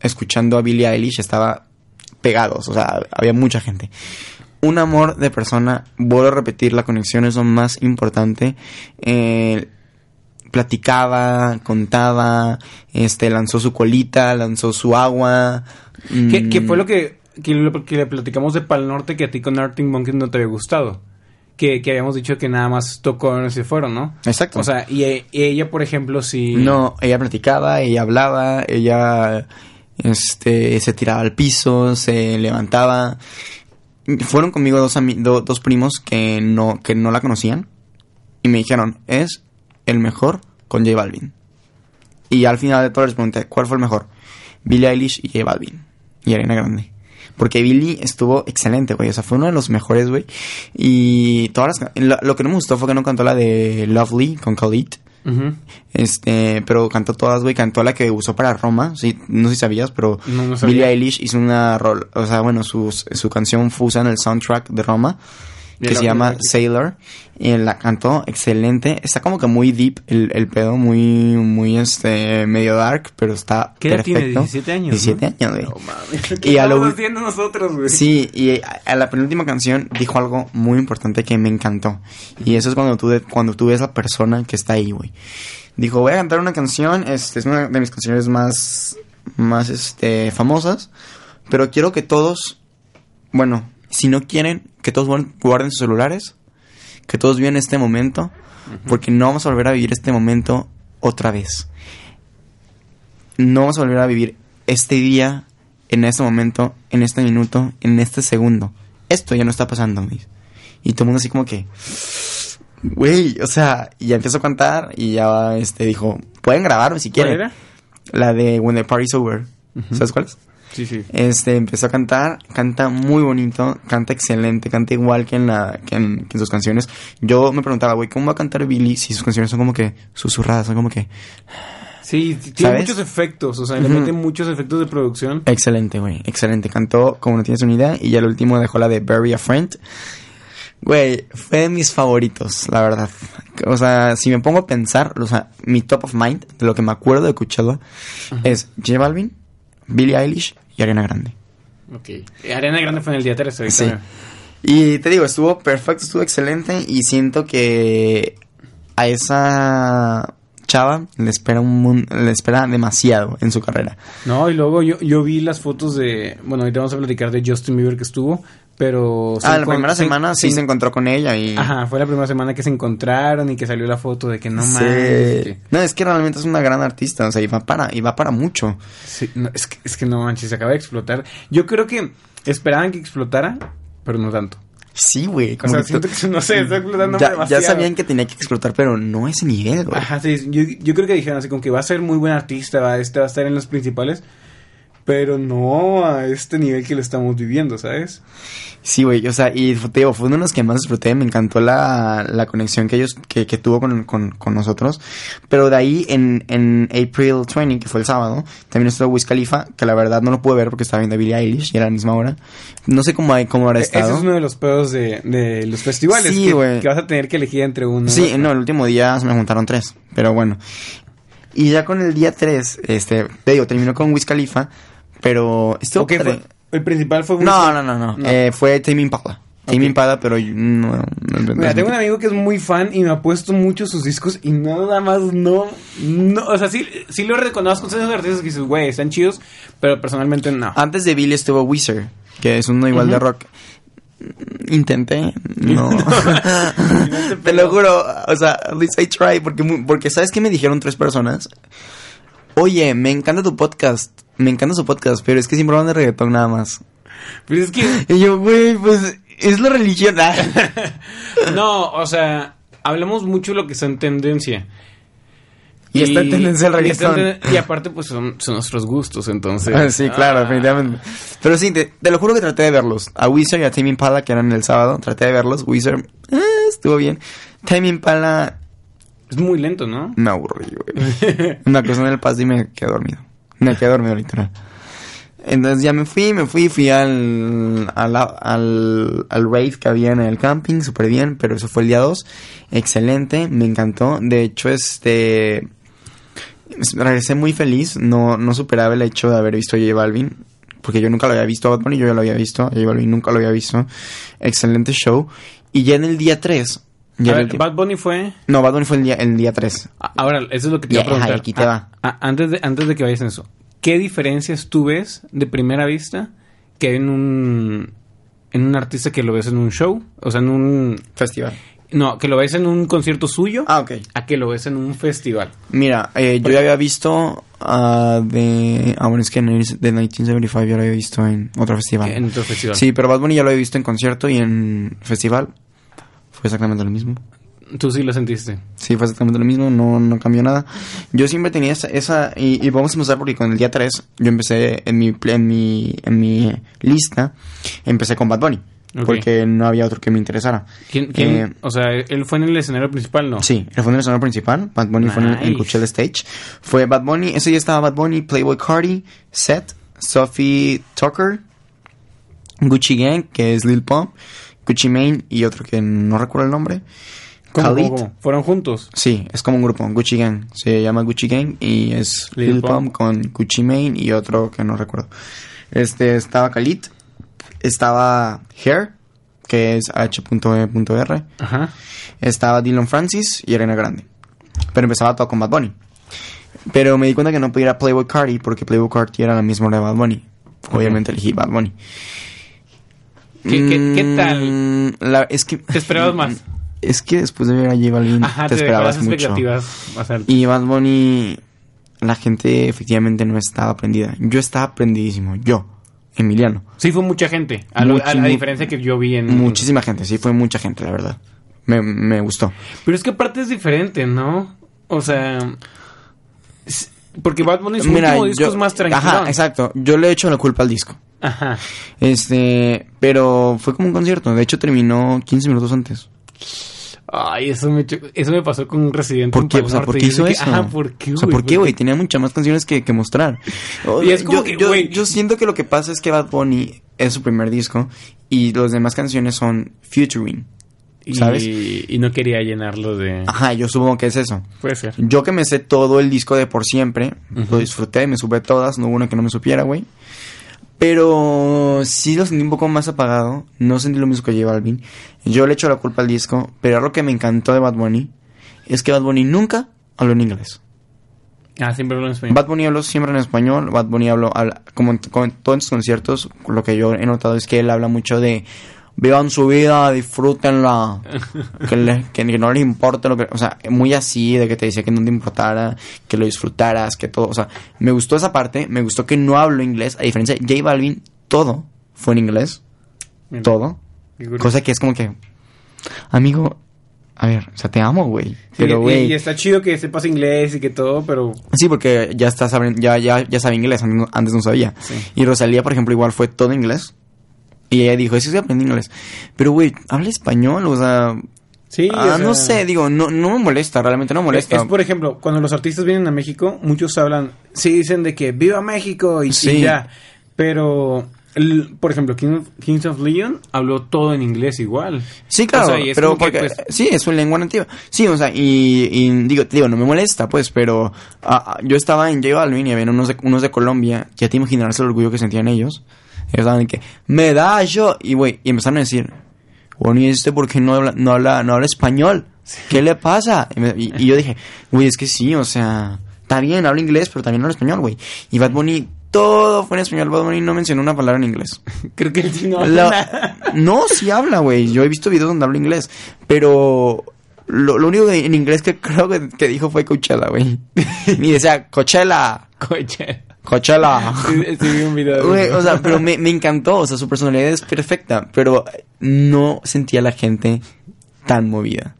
escuchando a Billie Eilish, estaba pegados, o sea, había mucha gente. Un amor de persona, vuelvo a repetir, la conexión es lo más importante. Eh, platicaba, contaba, este, lanzó su colita, lanzó su agua. ¿Qué, mm, qué fue lo que, que, lo que le platicamos de Pal Norte que a ti con Arctic Monkeys no te había gustado? Que, que habíamos dicho que nada más tocó y se fueron, ¿no? Exacto. O sea, y, y ella, por ejemplo, sí... No, ella platicaba, ella hablaba, ella este se tiraba al piso, se levantaba. Fueron conmigo dos do- dos primos que no que no la conocían y me dijeron, "Es el mejor con J Balvin." Y al final de todo les pregunté, "¿Cuál fue el mejor?" Billie Eilish y J Balvin y Arena Grande. Porque Billie estuvo excelente, güey. O sea, fue uno de los mejores, güey. Y todas las... Lo, lo que no me gustó fue que no cantó la de Lovely con Khalid. Ujú. Este, pero cantó todas, güey. Cantó la que usó para Roma. Sí, no sé si sabías, pero No, no sabía. Billie Eilish hizo una rol, o sea, bueno, su, su canción fue usada en el soundtrack de Roma, que se llama Sailor. Y la cantó excelente. Está como que muy deep el, el pedo, muy, muy, este, medio dark, pero está ¿Qué perfecto. tiene? 17 años, 17 ¿no? años, güey. No mames. Y ¿Qué a lo haciendo nosotros, güey? Sí, y a, a la penúltima canción dijo algo muy importante que me encantó. Y eso es cuando tú, de- cuando tú ves la persona que está ahí, güey. Dijo, voy a cantar una canción, este, es una de mis canciones más, más, este, famosas. Pero quiero que todos, bueno, si no quieren, que todos guarden- sus celulares. Que todos vivan este momento. Porque no vamos a volver a vivir este momento otra vez. No vamos a volver a vivir este día, en este momento, en este minuto, en este segundo. Esto ya no está pasando, güey. Y todo el mundo así como que... Güey, o sea, y ya empezó a cantar y ya este dijo, pueden grabarme si ¿Cuál quieren. era? La de When the Party's Over. ¿Sabes cuál es? Sí, sí. Este, empezó a cantar, canta muy bonito, canta excelente, canta igual que en, la, que en, que en sus canciones. Yo me preguntaba, güey, ¿cómo va a cantar Billy si sus canciones son como que susurradas, son como que... Sí, tiene ¿Sabes? muchos efectos, o sea, le Ujú. meten muchos efectos de producción. Excelente, güey, excelente. Cantó como no tienes una idea y ya el último dejó la de Bury a Friend. Güey, fue de mis favoritos, la verdad. O sea, si me pongo a pensar, o sea, mi top of mind, de lo que me acuerdo de Coachella, es J Balvin, Billie Eilish y Ariana Grande. Ok. Arena Grande fue en el día 13. ahorita Sí. Y te digo, estuvo perfecto, estuvo excelente y siento que a esa chava le espera un le espera demasiado en su carrera. No, y luego yo, yo vi las fotos de... Bueno, ahorita vamos a platicar de Justin Bieber que estuvo, pero... ah, la primera se- semana sí se- encontró con ella y Ajá, fue la primera semana que se encontraron y que salió la foto de que no Sí. No, es que realmente es una gran artista, o sea, y va para y va para mucho. Sí, no, es, que, es que no manches, se acaba de explotar. Yo creo que esperaban que explotara, pero no tanto. Sí, güey, O sea, que siento que (laughs) no sé, está explotando ya, demasiado. ya sabían que tenía que explotar, pero no ese nivel, güey. Ajá, sí, yo, yo creo que dijeron así como que va a ser muy buen artista, va, este va a estar en los principales, pero no a este nivel que lo estamos viviendo, ¿sabes? Sí, güey, o sea, y te digo, fue uno de los que más disfruté, me encantó la, la conexión que ellos, que, que tuvo con, con, con nosotros, pero de ahí en, en April 20, que fue el sábado, también estuvo Wiz Khalifa, que la verdad no lo pude ver porque estaba viendo a Billie Eilish y era a la misma hora, no sé cómo, cómo habrá E- Ese estado. es uno de los pedos de, de los festivales, Sí, que, que vas a tener que elegir entre uno. Sí, no, el último día se me juntaron tres, pero bueno. Y ya con el día tres, este, te digo, terminó con Wiz Khalifa, pero estuvo Ok, padre. fue- el principal fue... No, no, no, no, No. Eh, fue Tame Impala. Tame Ok. Impala, pero yo no, no- Mira, tengo un amigo que es muy fan y me ha puesto mucho sus discos y nada más no, no, o sea, sí, sí lo reconozco, son esos artistas que dices, güey, están chidos, pero personalmente no. Antes de Billy estuvo Weezer, que es uno igual de Ujú. rock. Intenté, no. (laughs) (laughs) te Te lo juro, o sea, at least I try, porque, porque ¿sabes qué me dijeron tres personas? Oye, me encanta tu podcast, me encanta su podcast, pero es que siempre van de reggaetón nada más. Pero es que, (laughs) Y yo, güey, pues es la religión. Ah. (laughs) no, o sea, hablamos mucho de lo que está en tendencia. Y está en tendencia en reggaetón. Y aparte, pues son, son nuestros gustos, entonces. Ah, sí, claro, Ah. definitivamente. Pero sí, te, te lo juro que traté de verlos. A Weezer y a Tame Impala, que eran el sábado, traté de verlos. Weezer, eh, estuvo bien. Tame Impala, Es muy lento, ¿no? me aburrí, güey. Una cosa en el paso y me quedé dormido. Me quedé dormido, literal. Entonces ya me fui, me fui, fui al, al, al, al rave que había en el camping, súper bien, pero eso fue el día 2. Excelente, me encantó. De hecho, este... Regresé muy feliz, no, no superaba el hecho de haber visto a J Balvin, porque yo nunca lo había visto a Bad Bunny, yo ya lo había visto, a J Balvin nunca lo había visto. Excelente show. Y ya en el día 3... Ver, Bad Bunny fue. No, Bad Bunny fue el día, el día 3. a- Ahora, eso es lo que te iba a preguntar. aquí te va. antes, de, antes de que vayas en eso, ¿qué diferencias tú ves de primera vista que hay en un en un artista que lo ves en un show, o sea, en un Festival. no, que lo ves en un concierto suyo, Ah, ok. a que lo ves en un festival. Mira, eh, yo ya había visto ah, de... Ah, bueno, es que en el- de 1975 ya lo había visto en otro festival. En otro festival. Sí, pero Bad Bunny ya lo había visto en concierto y en festival. Fue exactamente lo mismo. Tú sí lo sentiste. Sí, fue exactamente lo mismo, no, no cambió nada. Yo siempre tenía esa... esa y, y vamos a empezar porque con el día 3 yo empecé en mi, en mi, en mi lista, empecé con Bad Bunny. Ok. Porque no había otro que me interesara. ¿Quién, quién- Eh, o sea, él fue en el escenario principal, ¿no? Sí, él fue en el escenario principal. Bad Bunny fue en, el- en Nice. Coachella Stage. Fue Bad Bunny. Ese día estaba Bad Bunny, Playboy Cardi, Seth, Sophie Tucker, Gucci Gang, que es Lil Pump, Gucci Mane y otro que no recuerdo el nombre. ¿Cómo, Khalid. cómo, cómo? ¿Fueron juntos? Sí, es como un grupo, Gucci Gang. Se llama Gucci Gang y es Lil Lil, Pump. Con Gucci Mane y otro que no recuerdo. Este, estaba Khalid, estaba Hair, que es H.E.R. Ajá. Estaba Dylan Francis y Arena Grande. Pero empezaba todo con Bad Bunny. Pero me di cuenta que no podía ir a Playboy Cardi porque Playboy Cardi era la misma hora de Bad Bunny. Obviamente elegí Bad Bunny. ¿Qué- qué- qué tal? La, es que... ¿Te esperabas más? (laughs) Es que después de ver a J Balvin Ajá, te te, esperabas mucho. expectativas más altas. Y Bad Bunny, la gente efectivamente no estaba prendida. Yo estaba prendidísimo, yo, Emiliano. Sí, fue mucha gente. A, lo- Muchi- a la diferencia que yo vi en. Muchísima gente, sí, fue mucha gente, la verdad. Me, me gustó. Pero es que aparte es diferente, ¿no? O sea. es- Porque Bad Bunny su último disco yo- es más tranquilo. Ajá, exacto. Yo le he hecho la culpa al disco. Ajá. Este, pero fue como un concierto. De hecho, terminó 15 minutos antes. Ay, eso me, eso me pasó con un residente. ¿Por qué? O sea, ¿por qué hizo eso? Ajá, ¿por qué, O sea, ¿por qué, güey? Tenía muchas más canciones que, que mostrar. Y es como yo, que, yo- güey- yo siento que lo que pasa es que Bad Bunny es su primer disco y las demás canciones son featuring. ¿sabes? y no quería llenarlo de. Ajá, yo supongo que es eso. Puede ser. Yo que me sé todo el disco de por siempre, lo disfruté, me supe todas, no hubo una que no me supiera, güey. Pero sí lo sentí un poco más apagado, no sentí lo mismo que J Balvin. Yo le echo la culpa al disco, pero algo que me encantó de Bad Bunny es que Bad Bunny nunca habló en inglés. Ah, siempre hablo en español. Bad Bunny habló siempre en español, Bad Bunny habló, habla- como en, como en todos sus conciertos, lo que yo he notado es que él habla mucho de vivan su vida, disfrútenla, (laughs) que, que no les importe lo que, o sea, muy así, de que te decía que no te importara, que lo disfrutaras, que todo, o sea, me gustó esa parte, me gustó que no hablo inglés, a diferencia de J Balvin, todo fue en inglés, Mira, todo, cosa que es como que, amigo, a ver, o sea, te amo, güey, Sí, pero güey, y, está chido que sepas inglés y que todo, pero. Sí, porque ya está saben, ya, ya, ya sabe inglés, antes no, antes no sabía. Sí. Y Rosalía, por ejemplo, igual fue todo inglés. Y ella dijo, sí, sí, aprendí inglés. Pero, güey, habla español, o sea... Sí, ah, o sea, no sé, digo, no, no me molesta, realmente no me molesta. Es, por ejemplo, cuando los artistas vienen a México, muchos hablan, sí dicen de que viva México y, ya. Pero, el- por ejemplo, King of- Kings of Leon habló todo en inglés igual. Sí, claro, O sea, y es pero como que, porque... pues, sí, es su lengua nativa. Sí, o sea, y, y digo, te digo, no me molesta, pues, pero... ah, ah, yo estaba en J Balvin y había unos de, unos de Colombia, ya te imaginarás el orgullo que sentían ellos. Ellos estaban de que, me da yo... Y, güey, y empezaron a decir, bueno, ¿y este por qué no habla, no habla, no habla español? ¿Qué le pasa? Y, me- y- y yo dije, güey, es que sí, o sea, está bien, habla inglés, pero también habla español, güey. Y Bad Bunny, todo fue en español, Bad Bunny no mencionó una palabra en inglés. (laughs) creo que él sí no La- habla no, sí habla, güey. Yo he visto videos donde habla inglés. Pero lo, lo único que en inglés que creo que, que dijo fue Coachella, güey. (laughs) Y decía, Coachella, Coche. Coachella. Sí, sí, vi un video Güey, o sea, pero me, me encantó. O sea, su personalidad es perfecta. Pero no sentía a la gente tan movida.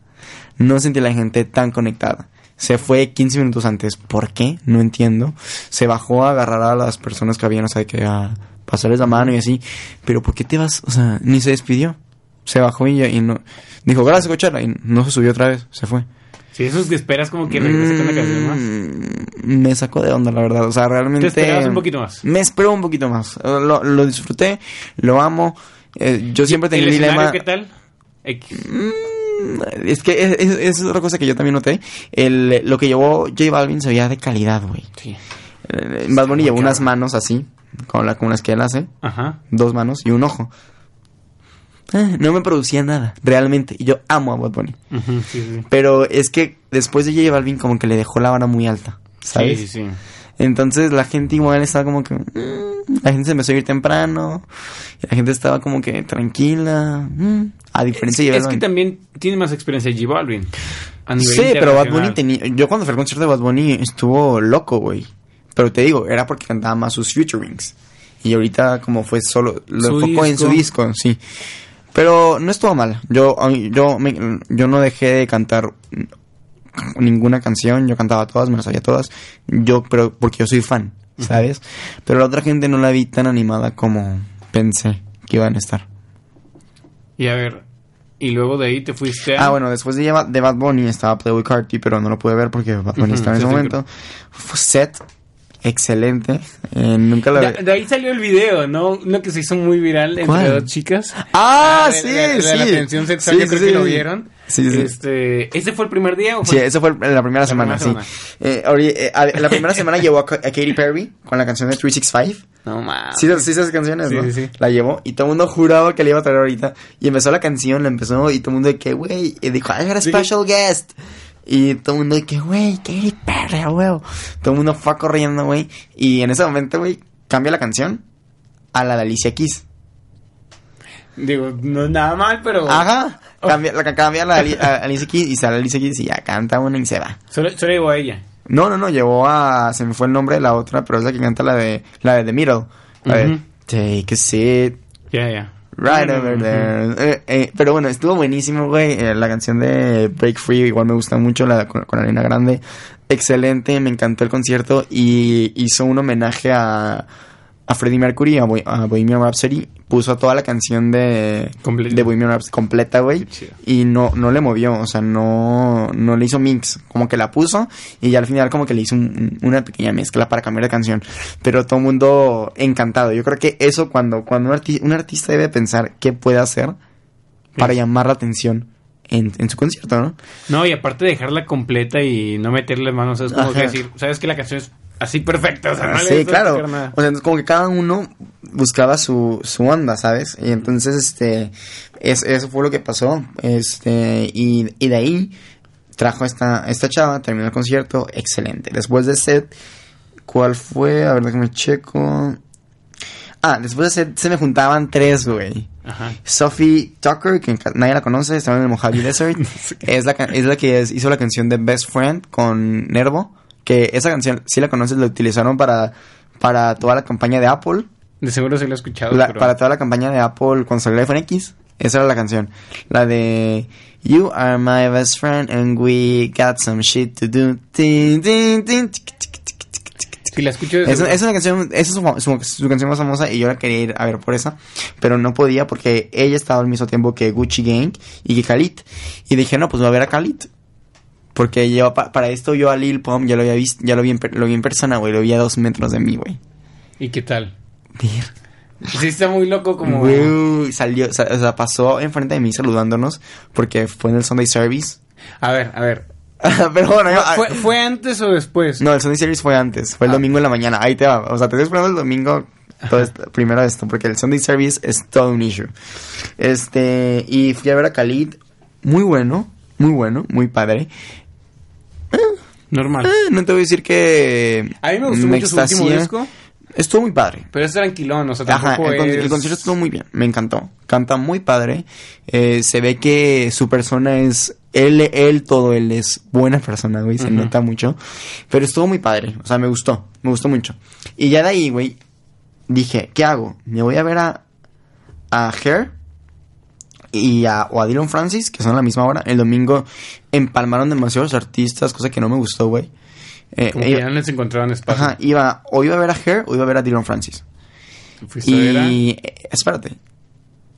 No sentía a la gente tan conectada. Se fue 15 minutos antes. ¿Por qué? No entiendo. Se bajó a agarrar a las personas que habían, o sea, que a pasarles la mano y así. Pero ¿por qué te vas? O sea, ni se despidió. Se bajó y, y no. Dijo, gracias, Coachella. Y no se subió otra vez. Se fue. Sí, eso es que esperas como que regrese con la canción más. Mm, Me sacó de onda, la verdad. O sea, realmente. Te esperabas un poquito más. Me esperó un poquito más. Lo, lo disfruté, lo amo. Eh, yo siempre tenía ¿El dilema. qué tal? X. Mm, Es que es, es- es otra cosa que yo también noté. El, lo que llevó J Balvin se veía de calidad, güey. Sí. Eh, Bad Bunny llevó unas manos así, con, la, con las que él hace. Ajá. Dos manos y un ojo. Eh, no me producía nada, realmente. Y yo amo a Bad Bunny. Ujú, sí, sí. Pero es que después de J Balvin como que le dejó la vara muy alta, ¿sabes? Sí, sí, sí. Entonces la gente igual estaba como que... mm, la gente se empezó a ir temprano. y la gente estaba como que tranquila. mm, a diferencia de Es que también tiene más experiencia J Balvin. a nivel Sí, pero Bad Bunny tenía... Yo cuando fui al concierto de Bad Bunny estuvo loco, güey. Pero te digo, era porque cantaba más sus featurings. Y ahorita como fue solo... Lo Su enfocó en su disco. disco, sí. Pero no estuvo mal. Yo, yo, me- yo no dejé de cantar ninguna canción. Yo cantaba todas, me las sabía todas. Yo, pero porque yo soy fan, ¿sabes? Pero la otra gente no la vi tan animada como pensé que iban a estar. Y a ver, y luego de ahí te fuiste a... Ah, bueno, después de, de Bad Bunny estaba Playboy Carti, pero no lo pude ver porque Bad Bunny Ujú, estaba en ese momento. Fue set, excelente. Eh, nunca la De, de ahí salió el video, ¿no? Uno que se hizo muy viral entre ¿Cuál? dos chicas. Ah, de- sí, de- de sí. la tensión sexual, Sí, yo creo sí, que lo vieron. Sí, sí. Este, ¿Ese fue el primer día o Sí, fue? eso fue la primera semana, primera sí. Eh, eh, a- la primera semana llevó a, a Katy Perry con la canción de 365. No mames. Sí, sí, esas canciones, Sí, ¿no? sí, sí. La llevó y todo el mundo juraba que le iba a traer ahorita. Y empezó la canción, la empezó y todo el mundo de que, güey, y dijo, I got a special guest. Y todo el mundo de que, güey, Katy Perry, huevo. Todo el mundo fue corriendo, güey. Y en ese momento, güey, cambia la canción a la de Alicia Keys. Digo, no es nada mal, pero... Ajá. Cambia, la, cambia la Ali- a Alicia Keys y sale Alicia Keys y ya canta una y se va. Solo, solo llegó a ella. No, no, no, llevó a. Se me fue el nombre de la otra, pero es la que canta la de. La de The Middle. La de Ujú. Take a seat. Ya, ya. Right over there. Eh, eh, pero bueno, estuvo buenísimo, güey. Eh, la canción de Break Free igual me gusta mucho, la con, con Arena Grande. Excelente, me encantó el concierto y hizo un homenaje a, a Freddie Mercury, a, a Bohemian Rhapsody. Puso toda la canción de, Bohemian Rhapsody completa, güey. Y no, no le movió, o sea, no, no le hizo mix. Como que la puso y ya al final como que le hizo un- una pequeña mezcla para cambiar de canción. Pero todo el mundo encantado. Yo creo que eso cuando, cuando un, arti- un artista debe pensar qué puede hacer para Sí. llamar la atención en, en su concierto, ¿no? No, y aparte de dejarla completa y no meterle manos, es como que decir, sabes que la canción es así perfecta, o sea, no le sí, claro. O sea, como que cada uno buscaba su, su onda, ¿sabes? Y entonces, este, es- eso fue lo que pasó. Este, y, y de ahí trajo esta, esta chava, terminó el concierto, excelente. Después de set, ¿cuál fue? A ver, déjame checo. Ah, después de set se me juntaban tres, güey. Ajá. Sophie Tucker, que nadie la conoce, estaba en el Mojave Desert. (laughs) es, la, es la que es- hizo la canción de Best Friend con Nervo. Que esa canción, si la conoces, la utilizaron para, para toda la campaña de Apple. De seguro sí lo he escuchado, La- pero... Para toda la campaña de Apple cuando salió el iPhone X. Esa era la canción. La de You are my best friend and we got some shit to do. Si la escucho de Es, es una canción, esa es su, su- su canción más famosa y yo la quería ir a ver por esa, pero no podía porque ella estaba al mismo tiempo que Gucci Gang y que Khalid. Y dije, no, pues voy a ver a Khalid. Porque yo, pa- para esto yo a Lil Pump ya lo había visto, ya lo vi en, lo vi en persona, güey, lo vi a dos metros de mí, güey. ¿Y qué tal? Sí está muy loco como... Güey, salió, o sea, pasó enfrente de mí saludándonos porque fue en el Sunday Service. A ver, a ver. (laughs) pero bueno, yo- ¿Fue, ¿Fue antes o después? No, el Sunday Service fue antes, fue el Ah. domingo en la mañana. Ahí te va. O sea, te estoy esperando el domingo. Esto- primero esto, porque el Sunday Service es todo un issue. Este, y fui a ver a Khalid. Muy bueno, muy bueno, muy padre. Normal. Eh, no te voy a decir que. A mí me gustó mucho su último disco, Estuvo muy padre. pero es tranquilón, o sea, Ajá, tampoco el, con- es... el concierto estuvo muy bien, me encantó. Canta muy padre. Eh, se ve que su persona es. Él, él, todo él es buena persona, güey, se nota mucho. Pero estuvo muy padre, o sea, me gustó, me gustó mucho. Y ya de ahí, güey, dije, ¿qué hago? Me voy a ver a. a Hair y a, o a Dylan Francis, que son a la misma hora. El domingo empalmaron demasiados artistas, cosa que no me gustó, güey. Eh, Como que iba- ya no les encontraban espacio. Ajá, iba, o iba a ver a Hair o iba a ver a Dylan Francis. Fuiste a- Y eh, espérate.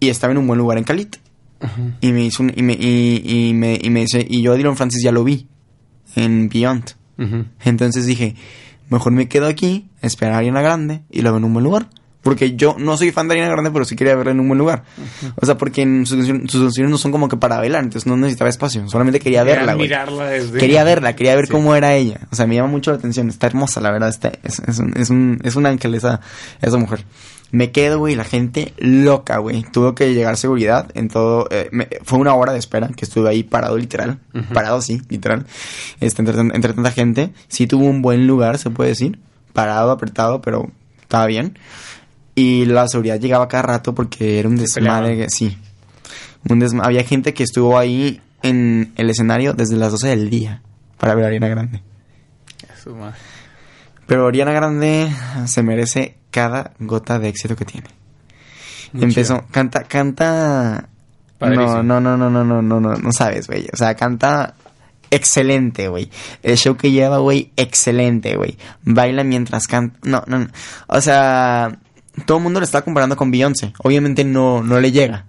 Y estaba en un buen lugar en Calit. Ajá. Y me hizo un- y me, y, y me, y me dice, y yo a Dylan Francis ya lo vi en Beyond. Entonces dije, mejor me quedo aquí, esperar a Ariana Grande y lo veo en un buen lugar. Porque yo no soy fan de Ariana Grande, pero sí quería verla en un buen lugar. O sea, porque en sus, sus canciones no son como que para bailar, entonces no necesitaba espacio. Solamente quería verla, güey. desde... Quería verla, quería ver Sí. cómo era ella. O sea, me llama mucho la atención. Está hermosa, la verdad. Está, es, es un, es, un, es un ángel esa, esa mujer. Me quedo, güey, la gente loca, güey. Tuvo que llegar seguridad en todo. eh, me- fue una hora de espera que estuve ahí parado, literal. Parado, sí, literal. Este, entre, entre tanta gente. Sí tuvo un buen lugar, se puede decir. parado, apretado, pero estaba bien y la seguridad llegaba cada rato porque era un desmadre, sí. Un desma había gente que estuvo ahí en el escenario desde las 12 del día para ver a Ariana Grande. Pero Ariana Grande se merece cada gota de éxito que tiene. Empezó, canta, canta. Padrísimo. No, no, no, no, no, no, no, no sabes, güey. O sea, canta excelente, güey. El show que lleva, güey, excelente, güey. Baila mientras canta. No, no, no. O sea, todo el mundo lo está comparando con Beyoncé. Obviamente no, no le llega.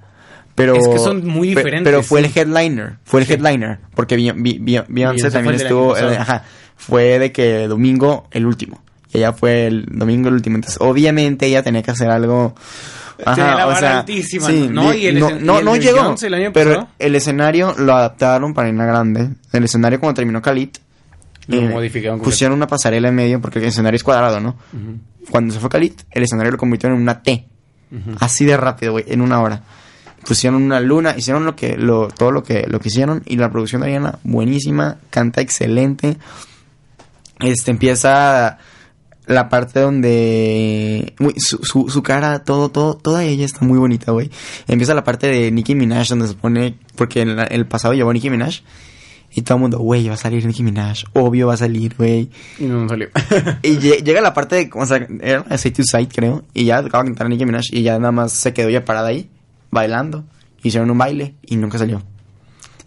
Pero, Es que son muy diferentes, Pero fue sí. el headliner. Fue el Sí. headliner. Porque Beyon- Be- Be- Beyoncé también estuvo. eh, ajá. Fue de que domingo el último. Y ella fue el domingo el último. Entonces, obviamente ella tenía que hacer algo. Tenía la vara altísima, ¿no? di- Y el no, no, y el no llegó. El pero el escenario lo adaptaron para Arena Grande. El escenario cuando terminó Khalid. Lo eh, modificaron. Pusieron una pasarela en medio porque el escenario es cuadrado, ¿no? Ujú. Cuando se fue Khalid, el escenario lo convirtieron en una T. Así de rápido, güey, en una hora. Pusieron una luna, hicieron lo que, lo, todo lo que, lo que hicieron. Y la producción de Ariana, buenísima, canta excelente. Este empieza la parte donde. Su, su, su cara, todo, todo, toda ella está muy bonita, güey. Empieza la parte de Nicki Minaj, donde se pone. Porque en la- el pasado llevó a Nicki Minaj. Y todo el mundo, güey, va a salir Nicki Minaj. Obvio va a salir, güey. Y no salió. (laughs) Y lle- llega la parte de, o sea, era Side to Side, creo, y ya acaba de cantar Nicki Minaj, y ya nada más se quedó ya parada ahí, bailando. Hicieron un baile, y nunca salió.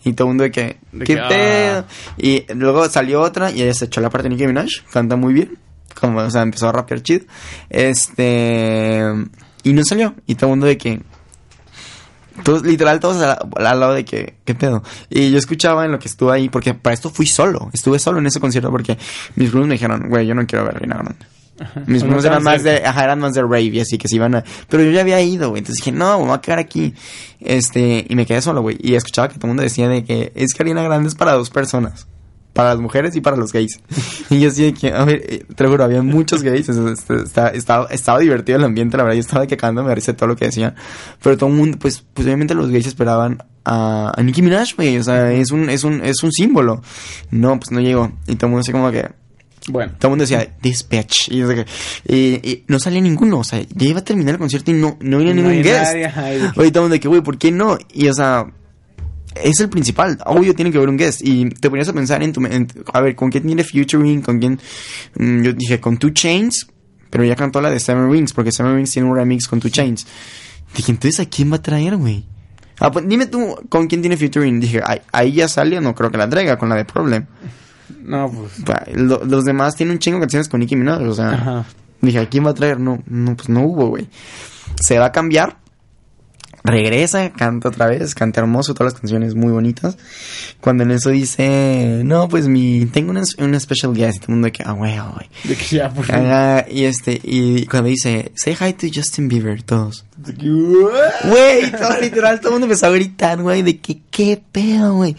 Y todo el mundo de que, De ¿qué que, ah. Y luego salió otra, y ella se echó la parte de Nicki Minaj, canta muy bien, como, o sea, empezó a rapear chido. Este, y no salió, y todo el mundo de que, todos, literal, todos al, al lado de que, ¿qué pedo? Y yo escuchaba en lo que estuve ahí, porque para esto fui solo, estuve solo en ese concierto porque mis primos me dijeron, güey, yo no quiero ver a Ariana Grande. Mis te eran más de, ajá, eran más de rave, así que se iban a, pero yo ya había ido, güey, entonces dije, no, me voy a quedar aquí, este, y me quedé solo, güey, y escuchaba que todo el mundo decía de que es que Ariana Grande es para dos personas, para las mujeres y para los gays, (laughs) y yo de que, a ver, eh, te lo juro, había muchos gays, estaba, estaba, estaba divertido el ambiente, la verdad, yo estaba de que cagando, me risa todo lo que decían, pero todo el mundo, pues, pues obviamente los gays esperaban a, a Nicki Minaj, güey, o sea, es un, es un, es un símbolo, no, pues no llegó, y todo el mundo así como que, Bueno. todo el mundo decía, this bitch. Y, y- y no salía ninguno. O sea, ya iba a terminar el concierto y no, no No ningún guest. Oye, todo el mundo de que, güey, ¿por qué no? Y, o sea, es el principal. Obvio, tiene que haber un guest. Y te ponías a pensar en tu... en- a ver, ¿con quién tiene featuring? ¿Con quién? Mm, yo dije, con Two Chains. Pero ya cantó la de Seven Rings. Porque Seven Rings tiene un remix con Two Chains. Dije, entonces, ¿a quién va a traer, güey? Ah, pues dime tú, ¿con quién tiene featuring? Dije, ahí, ya salió, no creo que la traiga con la de Problem. No, pues. Lo- los demás tienen un chingo de canciones con Nicki Minaj, o sea... Ajá. Dije, ¿a quién va a traer? No, no, pues no hubo, güey. Se va a cambiar. Regresa, canta otra vez, canta hermoso, todas las canciones muy bonitas. Cuando en eso dice, no, pues mi, tengo una, una special guest, y todo el mundo de que, ah, ah, güey. De que ya, por fin. Ah, y este, y cuando dice, say hi to Justin Bieber, todos. De que. Güey, todo literal, todo el mundo empezó a gritar, güey, de que, qué pedo, güey.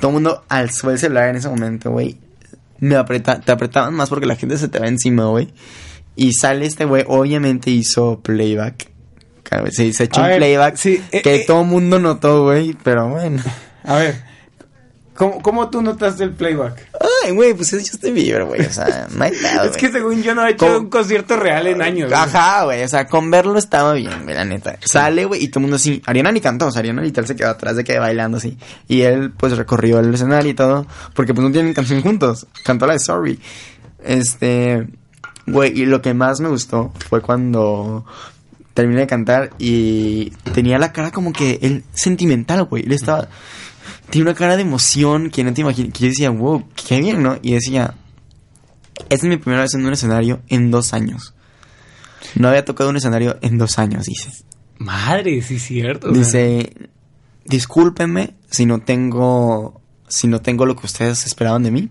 Todo el mundo alzó el celular en ese momento, güey. Me apreta, te apretaban más porque la gente se te va encima, güey. Y sale este güey, obviamente hizo playback. Cabe- Se, echó A un ver, playback sí, eh, que eh. todo el mundo notó, güey, pero bueno. A ver. ¿Cómo, ¿Cómo tú notaste el playback? Ay, güey, pues es Justin Bieber, güey, o sea, no hay nada, (laughs) es que según yo no he hecho un concierto real en años. Ajá, güey, o sea, con verlo estaba bien, güey, la neta. Sale, güey, y todo el mundo así. Ariana ni cantó, o sea, Ariana literal se quedó atrás de que bailando así. Y él, pues, recorrió el escenario y todo, porque pues no tienen canción juntos. Cantó la de Sorry. Este, güey, y lo que más me gustó fue cuando terminé de cantar y tenía la cara como que él sentimental, güey. Él estaba, tiene una cara de emoción que no te imaginas, que yo decía, wow, qué bien, ¿no? Y decía, esta es mi primera vez en un escenario en dos años. No había tocado un escenario en dos años, dice. Madre, sí, cierto. Dice, discúlpenme si no tengo, si no tengo lo que ustedes esperaban de mí.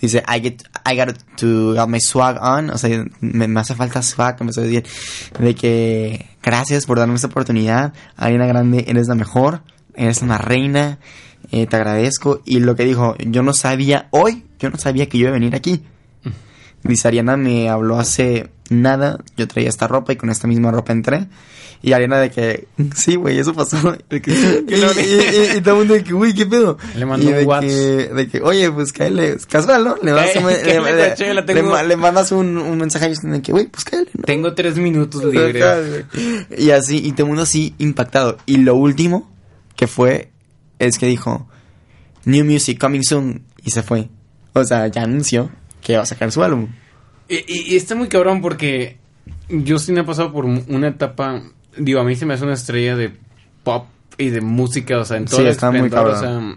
Dice, I get, I got to have my swag on. O sea, me, me hace falta swag, me hace decir, de que gracias por darme esta oportunidad. Ariana Grande, eres la mejor, eres una reina, eh, te agradezco. Y lo que dijo, yo no sabía hoy, yo no sabía que yo iba a venir aquí. Dice, Ariana me habló hace nada, yo traía esta ropa y con esta misma ropa entré. Y Ariana de que, sí, güey, eso pasó. (laughs) (laughs) y, y- y- y todo el mundo de que, güey, ¿qué pedo? Le mandó y de un WhatsApp. que, de que, oye, pues cáele, es casual, ¿no? Le, mandas un- Cáele, le- cáele, le- Coachella, le- tengo- le- le mandas un, un mensaje a Justin de que, güey, pues cáele, ¿no? Tengo tres minutos libres. Y así, y todo el mundo así impactado. Y lo último que fue es que dijo New Music Coming Soon y se fue. O sea, ya anunció que va a sacar su álbum. Y, está muy cabrón porque Justin ha pasado por una etapa, digo, a mí se me hace una estrella de pop y de música, o sea, en todo Sí, el está muy o cabrón. sea,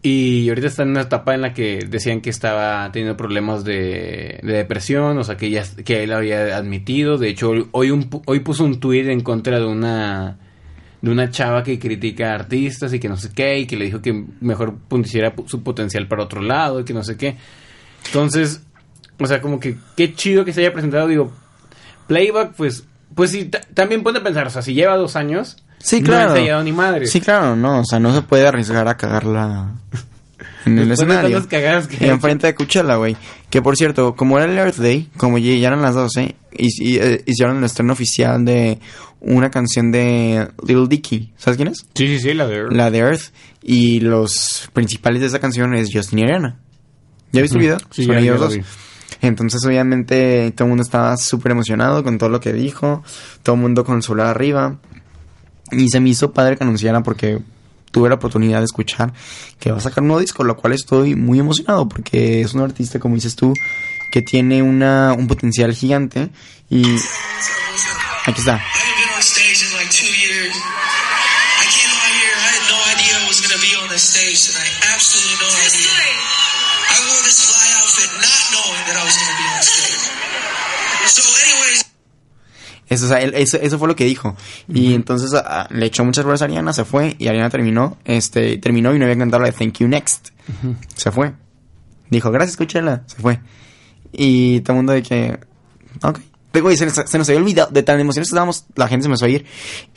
y ahorita está en una etapa en la que decían que estaba teniendo problemas de, de depresión, o sea, que ya que él había admitido. De hecho, hoy un, hoy puso un tweet en contra de una de una chava que critica a artistas y que no sé qué, y que le dijo que mejor pusiera pu- su potencial para otro lado y que no sé qué. Entonces, o sea, como que qué chido que se haya presentado, digo, Playback, pues, pues sí, ta- también puede pensar, o sea, si lleva dos años, Sí, no claro. ha ensayado ni madre. Sí, claro, no. O sea, no se puede arriesgar a cagarla (laughs) en el escenario. tantas cagadas que Y enfrente de Coachella, güey. Que por cierto, como era el Earth Day, como ya eran las 12, y, y, eh, hicieron el estreno oficial de una canción de Lil Dicky. ¿Sabes quién es? Sí, sí, sí, la de la de Earth y los principales de esa canción es Justin y Ariana. ¿Ya viste el video? Sí, Son ya- ellos ya lo dos. vi. Entonces, obviamente, todo el mundo estaba súper emocionado con todo lo que dijo. Todo el mundo con su lado arriba. Y se me hizo padre que anunciara porque tuve la oportunidad de escuchar que va a sacar un nuevo disco, lo cual estoy muy emocionado porque es un artista, como dices tú, que tiene una, un potencial gigante. Y aquí está. Eso, o sea, él- eso, eso fue lo que dijo. Y entonces le echó muchas flores a Ariana, se fue. Y Ariana terminó, este, terminó y no había cantado la de Thank You Next. Se fue. Dijo, gracias, Coachella. Se fue. Y todo el mundo de que, ok. Güey, se, nos- se nos había olvidado, de tan emocionados que estábamos, la gente se me fue a ir.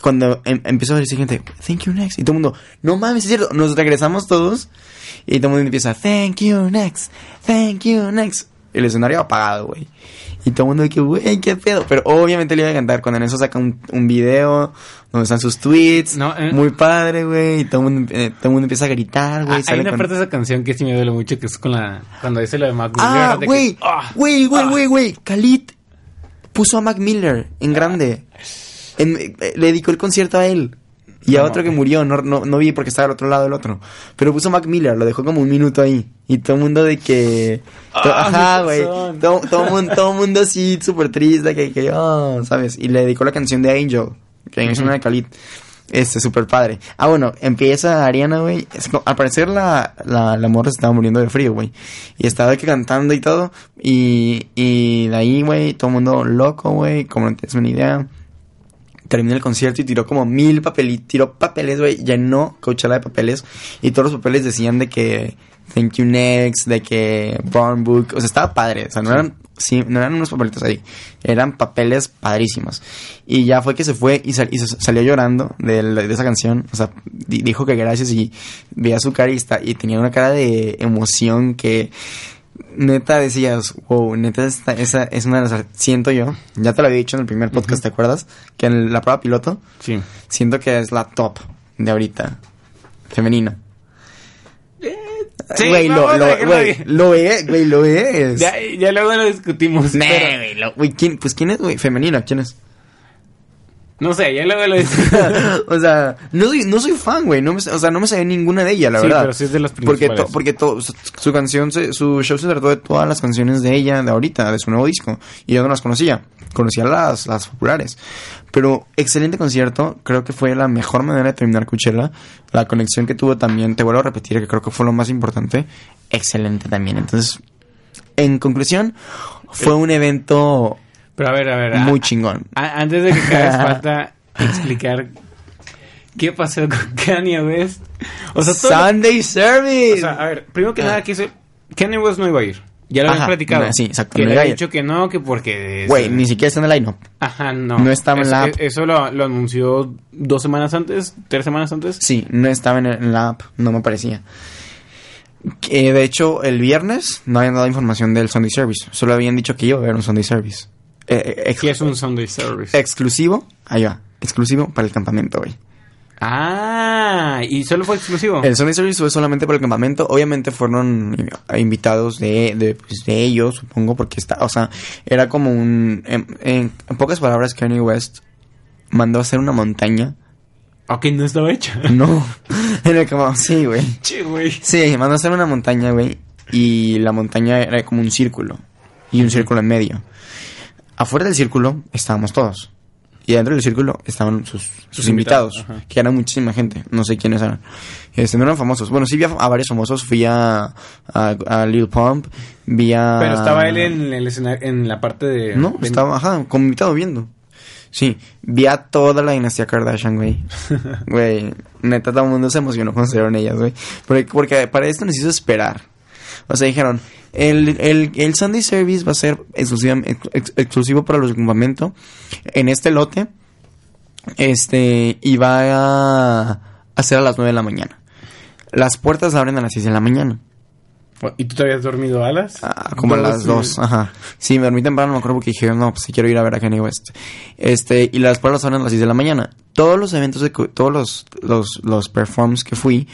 Cuando em- empezó a decir gente, thank you next. Y todo el mundo, no mames, es cierto. Nos regresamos todos. Y todo el mundo empieza, thank you next, thank you next. El escenario apagado, güey. Y todo el mundo de que, güey, qué pedo. Pero obviamente le iba a cantar. Cuando en eso saca un, un video donde están sus tweets. No, eh. Muy padre, güey. Y todo el mundo, eh, todo el mundo empieza a gritar, güey. Ah, hay una con- parte de esa canción que sí me duele mucho, que es con la... Cuando dice lo de Mac Ah, güey, Ah, güey, güey, ah. güey, güey. Khalid puso a Mac Miller en grande. En- eh, le dedicó el concierto a él. Y a No otro que murió, no, no, no vi porque estaba al otro lado del otro. Pero puso Mac Miller, lo dejó como un minuto ahí. Y todo el mundo de que... to- Ah, ajá, güey. Todo, todo, mundo, todo mundo así, súper triste, que, que, oh, ¿sabes? Y le dedicó la canción de Angel, que es una de Khalid. Este, súper padre. Ah, bueno, empieza Ariana, güey. Al parecer la, la, la morra se estaba muriendo de frío, güey. Y estaba que cantando y todo. Y, y de ahí, güey, todo el mundo loco, güey. Como no tienes una idea. Terminó el concierto y tiró como mil papeles. Tiró papeles, güey. Llenó Coachella de papeles. Y todos los papeles decían de que Thank You Next, de que Brown Book. O sea, estaba padre. O sea, no eran, sí, no eran unos papelitos ahí. Eran papeles padrísimos. Y ya fue que se fue y, sal- y se salió llorando de, la- de esa canción. O sea, di- dijo que gracias y veía su cara y, está- y tenía una cara de emoción que neta decías, wow, neta esta, esa es una de las... Siento yo, ya te lo había dicho en el primer podcast, ¿te acuerdas? Que en la prueba piloto, Sí. siento que es la top de ahorita, femenina. Sí, Güey, lo, lo, güey, lo es, güey, lo es. Ya, ya luego lo discutimos. Nah, pero- güey, lo- güey, ¿quién, pues quién es, güey, femenina, quién es? No sé, ya luego lo (laughs) o sea, no soy, no soy fan, güey, no me, o sea, no me sabía ninguna de ella, la Sí, verdad. pero sí es de las Porque, principales. to- porque to- su, su canción, se- su show se trató de todas las canciones de ella, de ahorita, de su nuevo disco. Y yo no las conocía. Conocía las, las populares. Pero excelente concierto. Creo que fue la mejor manera de terminar Coachella. La conexión que tuvo también, te vuelvo a repetir, que creo que fue lo más importante. Excelente también. Entonces, en conclusión, fue un evento Pero a ver, a ver. muy a- chingón. a- antes de que hagas (laughs) falta explicar qué pasó con (laughs) Kanye West. O sea, todo lo- Sunday Service. o sea, a ver, primero que Ah. nada, que se, Kanye West no iba a ir. Ya lo habías Ajá, platicado. no, sí, exacto, Que no le había dicho que no, que porque... Güey, ni siquiera está en el line Ajá, no. no estaba en la app. Eso lo, lo anunció dos semanas antes, tres semanas antes. Sí, no estaba en, el- en la app, no me aparecía. De hecho, el viernes no habían dado información del Sunday Service. Solo habían dicho que iba a haber un Sunday Service. Eh, ¿Qué es un Sunday Service? exclusivo, ahí va, exclusivo para el campamento, güey. Ah, y solo fue exclusivo. El Sunday Service fue solamente para el campamento. Obviamente fueron eh, invitados de, de, pues, de ellos, supongo, porque está, o sea, era como un, en, en- en pocas palabras, Kanye West mandó a hacer una montaña. Ok, no estaba hecha. (laughs) No, en el campamento, sí, güey. Che, güey. Sí, mandó a hacer una montaña, güey. Y la montaña era como un círculo. Y un círculo en medio. Afuera del círculo estábamos todos. Y dentro del círculo estaban sus, sus, Sus invitados, que eran muchísima gente. No sé quiénes eran. Este, no eran famosos. Bueno, sí vi a, a varios famosos. Fui a, a, a Lil Pump. Vi a... Pero estaba él en el escenario, en la parte de... No, de- estaba, ajá, como invitado viendo. Sí, vi a toda la dinastía Kardashian, güey. (laughs) Güey, neta, todo el mundo se emocionó cuando salieron ellas, güey. Porque, porque para esto hizo esperar. O sea, dijeron, el, el, el Sunday Service va a ser exclusiva- ex- ex- exclusivo para los campamento en este lote. Este, y va a, a ser a las 9 de la mañana. Las puertas abren a las 6 de la mañana. ¿Y tú te habías dormido alas? Ah, como a las sí. dos, ajá. Sí, me dormí temprano, me acuerdo porque dije, no, pues sí quiero ir a ver a Kanye West. Este, y las puertas son a las 6 de la mañana. Todos los eventos, de, todos los, los, los performs que fui,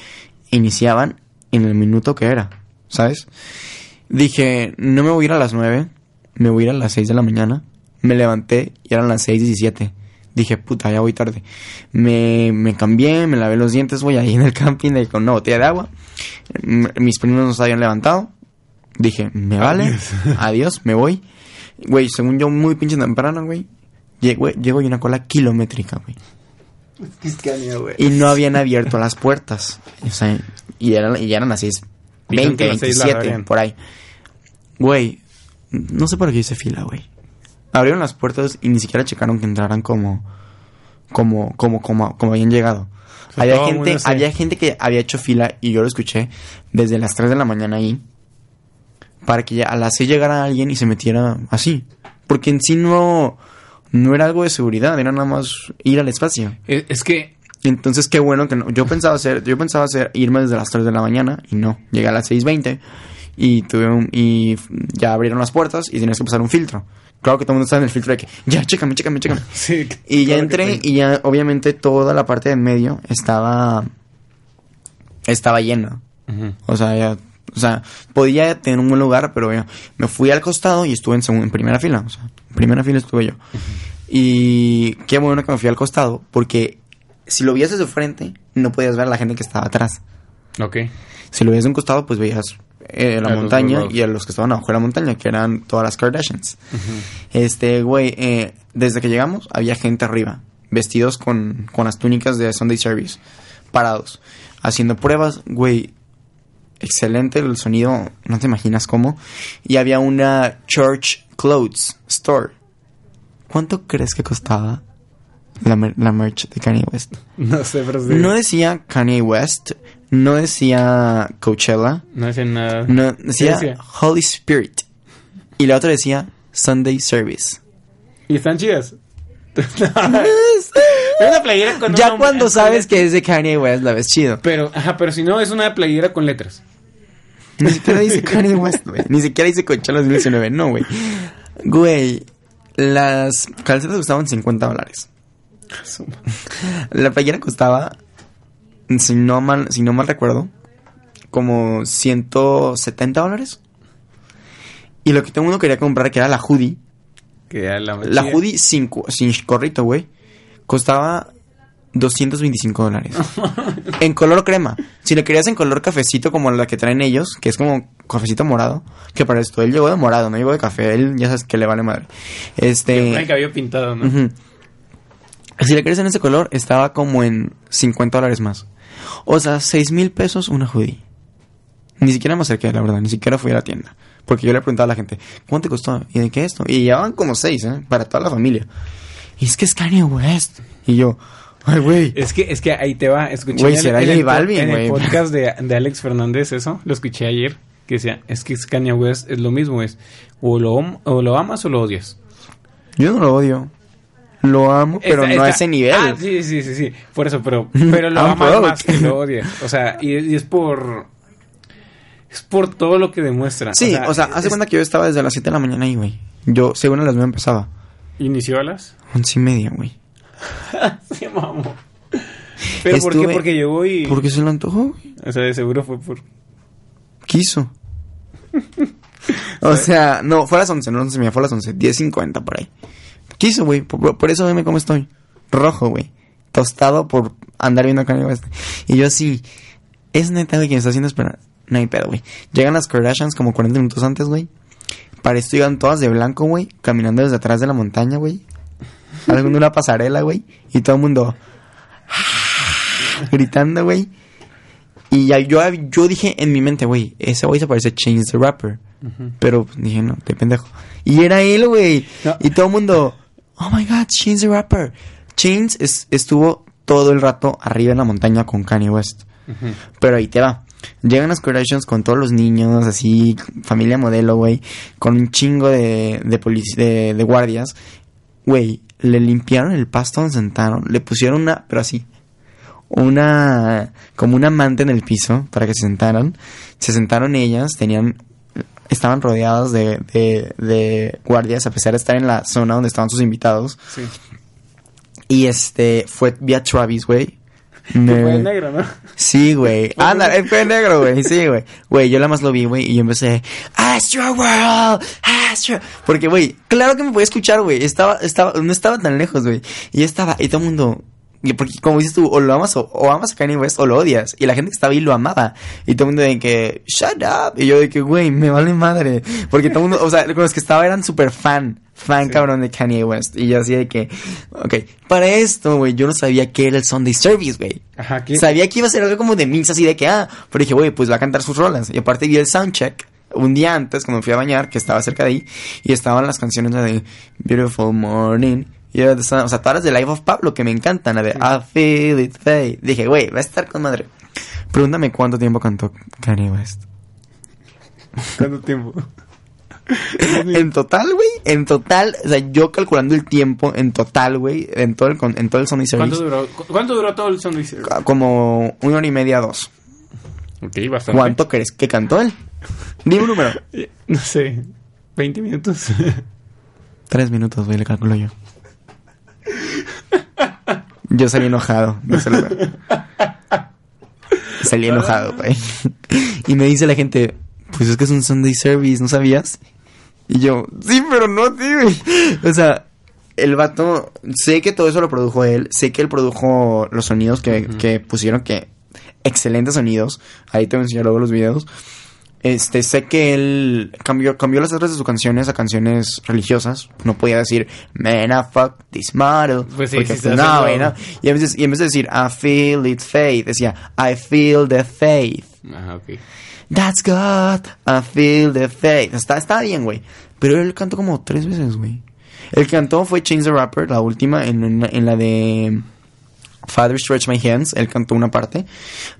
iniciaban en el minuto que era, ¿sabes? Dije, no me voy a ir a las 9, me voy a ir a las 6 de la mañana. Me levanté y eran las 6.17. Dije, puta, ya voy tarde. Me, me cambié, me lavé los dientes, voy ahí en el camping de- con una botella de agua. M- Mis primos no se habían levantado. Dije, me vale, (laughs) adiós, me voy. Güey, según yo, muy pinche temprano, güey. Llego, llego y una cola kilométrica, güey. Y no habían abierto las puertas. O sea, y eran, y eran las 6, Dijeron 20, que a las seis las 27, abrían. por ahí. Güey, no sé por qué hice fila, güey. Abrieron las puertas y ni siquiera checaron que entraran como, como, como, como, como habían llegado. sea, había gente, había gente que había hecho fila y yo lo escuché desde las 3 de la mañana ahí para que ya a las 6 llegara alguien y se metiera así. Porque en sí no, no era algo de seguridad, era nada más ir al espacio. Es, es que... Entonces qué bueno que no. Yo pensaba hacer, yo pensaba hacer irme desde las 3 de la mañana y no. Llegué a las 6.20 y tuve un, y ya abrieron las puertas y tenías que pasar un filtro. Claro que todo el mundo estaba en el filtro de que, ya, chécame, chécame, chécame. (laughs) Sí, Y ya claro que entré y ya obviamente toda la parte de en medio estaba estaba llena. Ujú. O sea, ya, o sea, podía tener un buen lugar, pero ya, me fui al costado y estuve en, segun- en primera fila. O sea, en primera fila estuve yo. Y qué bueno que me fui al costado, porque si lo veías desde frente, no podías ver a la gente que estaba atrás. Ok. Si lo veías de un costado, pues veías eh, la A montaña y a los que estaban abajo de la montaña, que eran todas las Kardashians. Este, güey, eh, desde que llegamos había gente arriba, vestidos con, con las túnicas de Sunday Service, parados, haciendo pruebas, güey. Excelente el sonido, no te imaginas cómo. Y había una Church Clothes Store. ¿Cuánto crees que costaba la, mer- la merch de Kanye West? (laughs) No sé, pero sí. No decía Kanye West, no decía Coachella, No hacen nada. no, ¿Qué decía, decía? Holy Spirit. Y la otra decía Sunday Service. ¿Y están chidas? (laughs) (laughs) Es una playera con un ya cuando sabes que es de Kanye West, la ves chido. Pero, ajá, pero si no, es una playera con letras. Ni siquiera dice Kanye West, güey. Ni siquiera dice Coachella 2019, no, güey. Güey, las calcetas costaban 50 dólares. (laughs) La playera costaba, si no mal, si no mal recuerdo, como 170 dólares. Y lo que todo el mundo quería comprar, que era la hoodie, Que ya la hoodie sin, sin corrito, güey, costaba 225 dólares. (laughs) en color crema. Si le querías en color cafecito como la que traen ellos, que es como cafecito morado, que para esto él llegó de morado, no llegó de café, él ya sabes que le vale madre. Este... el cabello pintado, ¿no? ujú. Si le querías en ese color, estaba como en 50 dólares más. O sea, 6 mil pesos una hoodie. Ni siquiera me acerqué, la verdad, ni siquiera fui a la tienda. Porque yo le preguntaba a la gente, ¿cuánto te costó? ¿Y de qué esto? Y llevaban como 6, ¿eh? Para toda la familia. Y es que es Kanye West. Y yo, ay, güey. Es que, es que ahí te va. Escuché el- será en el, Balvin, en el podcast de, (laughs) de Alex Fernández, eso. Lo escuché ayer. Que decía, es que es Kanye West es lo mismo. Es o lo, o lo amas o lo odias. Yo no lo odio. Lo amo, pero no a ese nivel. Ah, sí, sí, sí, sí. Por eso, pero, (laughs) pero lo amas más que lo odias. O sea, y, y es por... Es por todo lo que demuestra. Sí, o sea, hace es- cuenta que yo estaba desde las 7 de la mañana ahí, güey. Yo, según a las 9 empezaba. ¿Inició a las? Once y media, güey. (laughs) Se mamó. ¿Pero por qué? Porque llegó y... Porque se lo antojó, güey. O sea, de seguro fue por... Quiso. (laughs) o sea, no, fue a las 11, no 11 y media, fue a las 11, 10.50 por ahí. Quiso, güey, por, por eso dime cómo estoy. Rojo, güey. Tostado por andar viendo Kanye West. Y yo así, es neta, güey, que me está haciendo esperar. No hay pedo, güey. Llegan las Kardashians como 40 minutos antes, güey. Para esto iban todas de blanco, güey, caminando desde atrás de la montaña, güey. Algo de una pasarela, güey. Y todo el mundo gritando, güey. Y ya yo, yo dije en mi mente, güey, ese güey se parece a Chains the Rapper. Pero pues, dije, no, de pendejo. Y era él, güey. No. Y todo el mundo, oh my god, Chains the Rapper. Chains es- estuvo todo el rato arriba en la montaña con Kanye West. Pero ahí te va. Llegan las Kardashians con todos los niños, así, familia modelo, güey, con un chingo de, de, de, de guardias. Güey, le limpiaron el pasto donde sentaron, le pusieron una, pero así, una, como una manta en el piso para que se sentaran. Se sentaron ellas, tenían, estaban rodeadas de, de, de guardias a pesar de estar en la zona donde estaban sus invitados. Sí. Y este, fue vía Travis, güey. Me- (laughs) fue negro, ¿no? Sí, güey. Anda, él fue negro, güey. Sí, güey. Güey, yo la más lo vi, güey, y yo empecé, Astro World, Astro. Porque, güey, claro que me podía escuchar, güey. Estaba, estaba, no estaba tan lejos, güey. Y estaba, y todo el mundo, y porque como dices tú, o lo amas o, o amas a Kanye West o lo odias. Y la gente que estaba ahí lo amaba. Y todo el mundo de que, shut up. Y yo de que, güey, me vale madre. Porque todo el mundo, o sea, con los que estaba eran súper fan. Fan Sí. cabrón de Kanye West. Y yo así de que, ok, para esto, güey, yo no sabía que era el Sunday Service, güey. Ajá, ¿qué? Sabía que iba a ser algo como de mix así de que, ah, pero dije, güey, pues va a cantar sus rolas. Y aparte vi el soundcheck un día antes, cuando me fui a bañar, que estaba cerca de ahí, y estaban las canciones de Beautiful Morning. Y era de esa- o sea, todas las de Life of Pablo que me encantan, la de I Feel It Fade. Dije, güey, va a estar con madre. Pregúntame cuánto tiempo cantó Kanye West. ¿Cuánto tiempo? (laughs) En total, güey, en total, o sea, yo calculando el tiempo en total, güey, en todo el, en todo el Sunday ¿Cuánto duró, cu- ¿Cuánto duró todo el Sunday Service? como una hora y media, dos. Ok, bastante. ¿Cuánto crees que cantó él? Dime un número. (laughs) No sé, 20 minutos. (laughs) Tres minutos, güey, le calculo yo. Yo salí enojado de ese lugar. Salí enojado, güey. Y me dice la gente, pues es que es un Sunday service, ¿no sabías? Y yo, sí, pero no, güey. O sea, el vato, sé que todo eso lo produjo él, sé que él produjo los sonidos que, que pusieron, que excelentes sonidos. Ahí te voy a enseñar luego los videos. Este, sé que él cambió, cambió las letras de sus canciones a canciones religiosas. No podía decir, man, I fuck this model. Pues sí, porque, sí no, no. Y en, vez de, y en vez de decir, I feel it faith, decía, I feel the faith. Ajá, ok. That's God, I feel the faith. Está, está bien, güey. Pero él cantó como tres veces, güey. El que cantó fue Change the Rapper, la última, en, una- en la de Father Stretch My Hands. Él cantó una parte.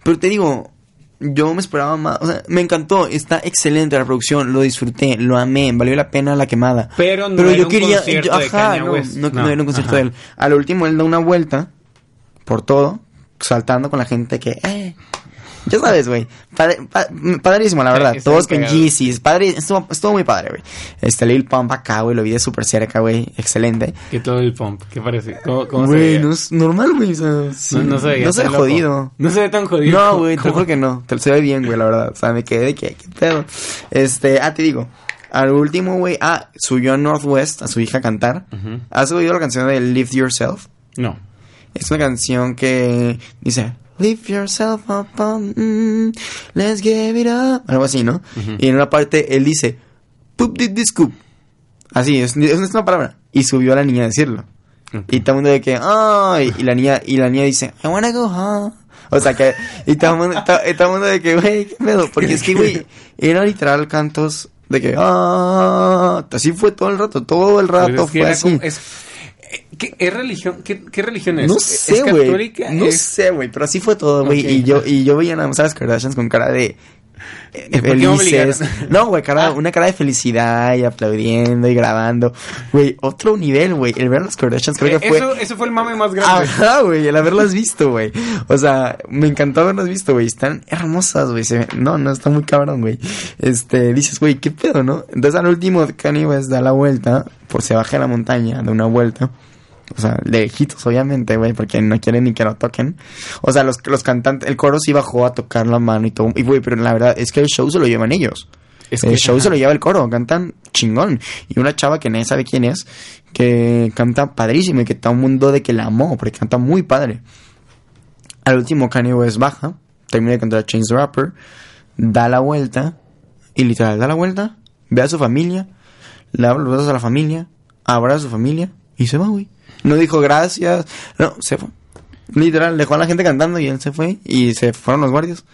Pero te digo, yo me esperaba más. O sea, me encantó. Está excelente la producción. Lo disfruté, lo amé. Valió la pena la quemada. Pero no era un concierto yo- ajá, no, no No, era un concierto ajá. de él. A lo último, él da una vuelta por todo, saltando con la gente que, eh, ya sabes, güey, padrísimo, la verdad, Está todos con. Yeezys, padre, estuvo, estuvo muy padre, güey. Este Lil Pump acá, güey, lo vi de súper cerca, güey, excelente. Que todo el pump, ¿qué parece? ¿Cómo, cómo se Güey, veía? no es normal, güey, o sea, sí. No, no se veía No se ve loco. jodido. No se ve tan jodido. No, güey, te juro que no. Te se ve bien, güey, la verdad. O sea, me quedé de que, qué pedo. Este, ah, te digo. Al último, güey, ah, subió a Northwest a su hija a cantar. Ujú. ¿Has oído la canción de Lift Yourself? No. Es una canción que dice, Lift yourself up, on, mm, let's give it up. Algo así, ¿no? Y en una parte él dice, Poop did this scoop. Así, es, es una palabra. Y subió a la niña a decirlo. Y todo el mundo de que, ay, y la niña, y la niña dice, I wanna go home. O sea que, y todo el mundo, to- y todo el mundo de que, güey, qué pedo. Porque es que, güey, era literal cantos de que, ah, así fue todo el rato, todo el rato fue así. como- es, ¿qué, es religión? ¿Qué, qué religión es? No ¿Es sé, güey. católica? No ¿Es- sé, güey, pero así fue todo, güey. Y yo, y yo veía nada más a las Kardashians con cara de, (laughs) eh, ¿Por qué me felices. No, güey, cara, Ah. una cara de felicidad y aplaudiendo y grabando. Güey, otro nivel, güey. El ver las Kardashians creo que fue... Eh, Eso, eso fue el mame más grande. Ajá, güey, el haberlas visto, güey. O sea, me encantó haberlas visto, güey. Están hermosas, güey. No, no, está muy cabrón, güey. Este, dices, güey, ¿qué pedo, no? Entonces al último Kanye West da la vuelta, por se baja la montaña, da una vuelta. O sea, lejitos, obviamente, güey, porque no quieren ni que lo toquen. O sea, los, los cantantes, el coro sí bajó a tocar la mano y todo. Y, güey, pero la verdad es que el show se lo llevan ellos. Es el show ajá. se lo lleva el coro, cantan chingón. Y una chava que nadie sabe quién es, que canta padrísimo y que todo el mundo de que la amó, porque canta muy padre. Al último Kanye West baja, termina de cantar Chains the Rapper, da la vuelta, y literal da la vuelta, ve a su familia, le abre los brazos a la familia, abraza a su familia, y se va, güey. No dijo gracias, no, se fue. Literal, dejó a la gente cantando y él se fue, y se fueron los guardias.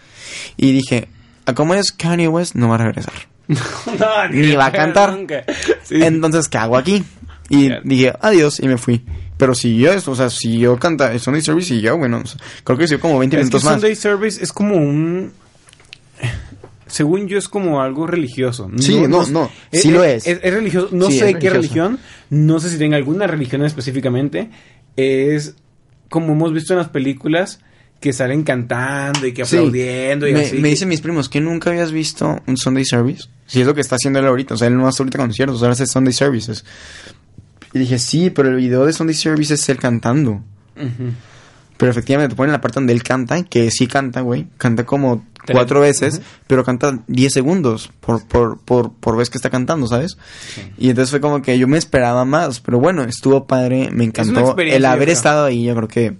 Y dije, a cómo es Kanye West, no va a regresar. (laughs) No, Ni va a cantar. Sí. Entonces, ¿qué hago aquí? Y dije, adiós, y me fui. Pero siguió esto, o sea, siguió canta, el Sunday Service siguió, bueno, o sea, creo que siguió como 20 Es que minutos más. Sunday Service es como un... Según yo es como algo religioso. Sí, no, no, sí lo es. Es, es religioso. No Sí, sé qué religioso. religión. No sé si tiene alguna religión específicamente. Es como hemos visto en las películas que salen cantando y que Sí. aplaudiendo y me, así. me dicen mis primos que nunca habías visto un Sunday Service. Si es lo que está haciendo él ahorita, o sea, él no hace ahorita conciertos, ahora hace Sunday Services. Y dije, sí, pero el video de Sunday Service es él cantando. Pero efectivamente te ponen la parte donde él canta, que sí canta, güey. Canta como Tres. cuatro veces, pero canta 10 segundos por, por, por, por vez que está cantando, ¿sabes? Sí. Y entonces fue como que yo me esperaba más, pero bueno, estuvo padre, me encantó. El haber estado ahí, yo creo que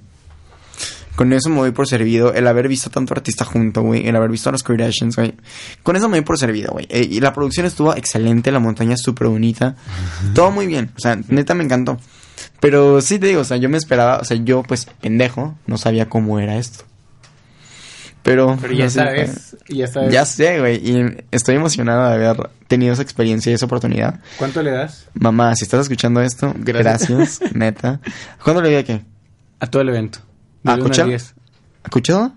con eso me voy por servido. El haber visto tanto artista junto, güey. El haber visto a los Kardashians, güey. Con eso me voy por servido, güey. Eh, y la producción estuvo excelente, la montaña súper bonita. Todo muy bien. O sea, neta me encantó. Pero sí te digo, o sea, yo me esperaba, o sea, yo pues pendejo, no sabía cómo era esto. Pero, Pero ya no sé, sabes. Ya sabes. Ya sé, güey. Y estoy emocionado de haber tenido esa experiencia y esa oportunidad. ¿Cuánto le das? Mamá, si estás escuchando esto, Gracias. gracias, (laughs) neta. ¿Cuándo le di a qué? A todo el evento. ¿A Del uno al Coachella? 10. ¿Escuchado?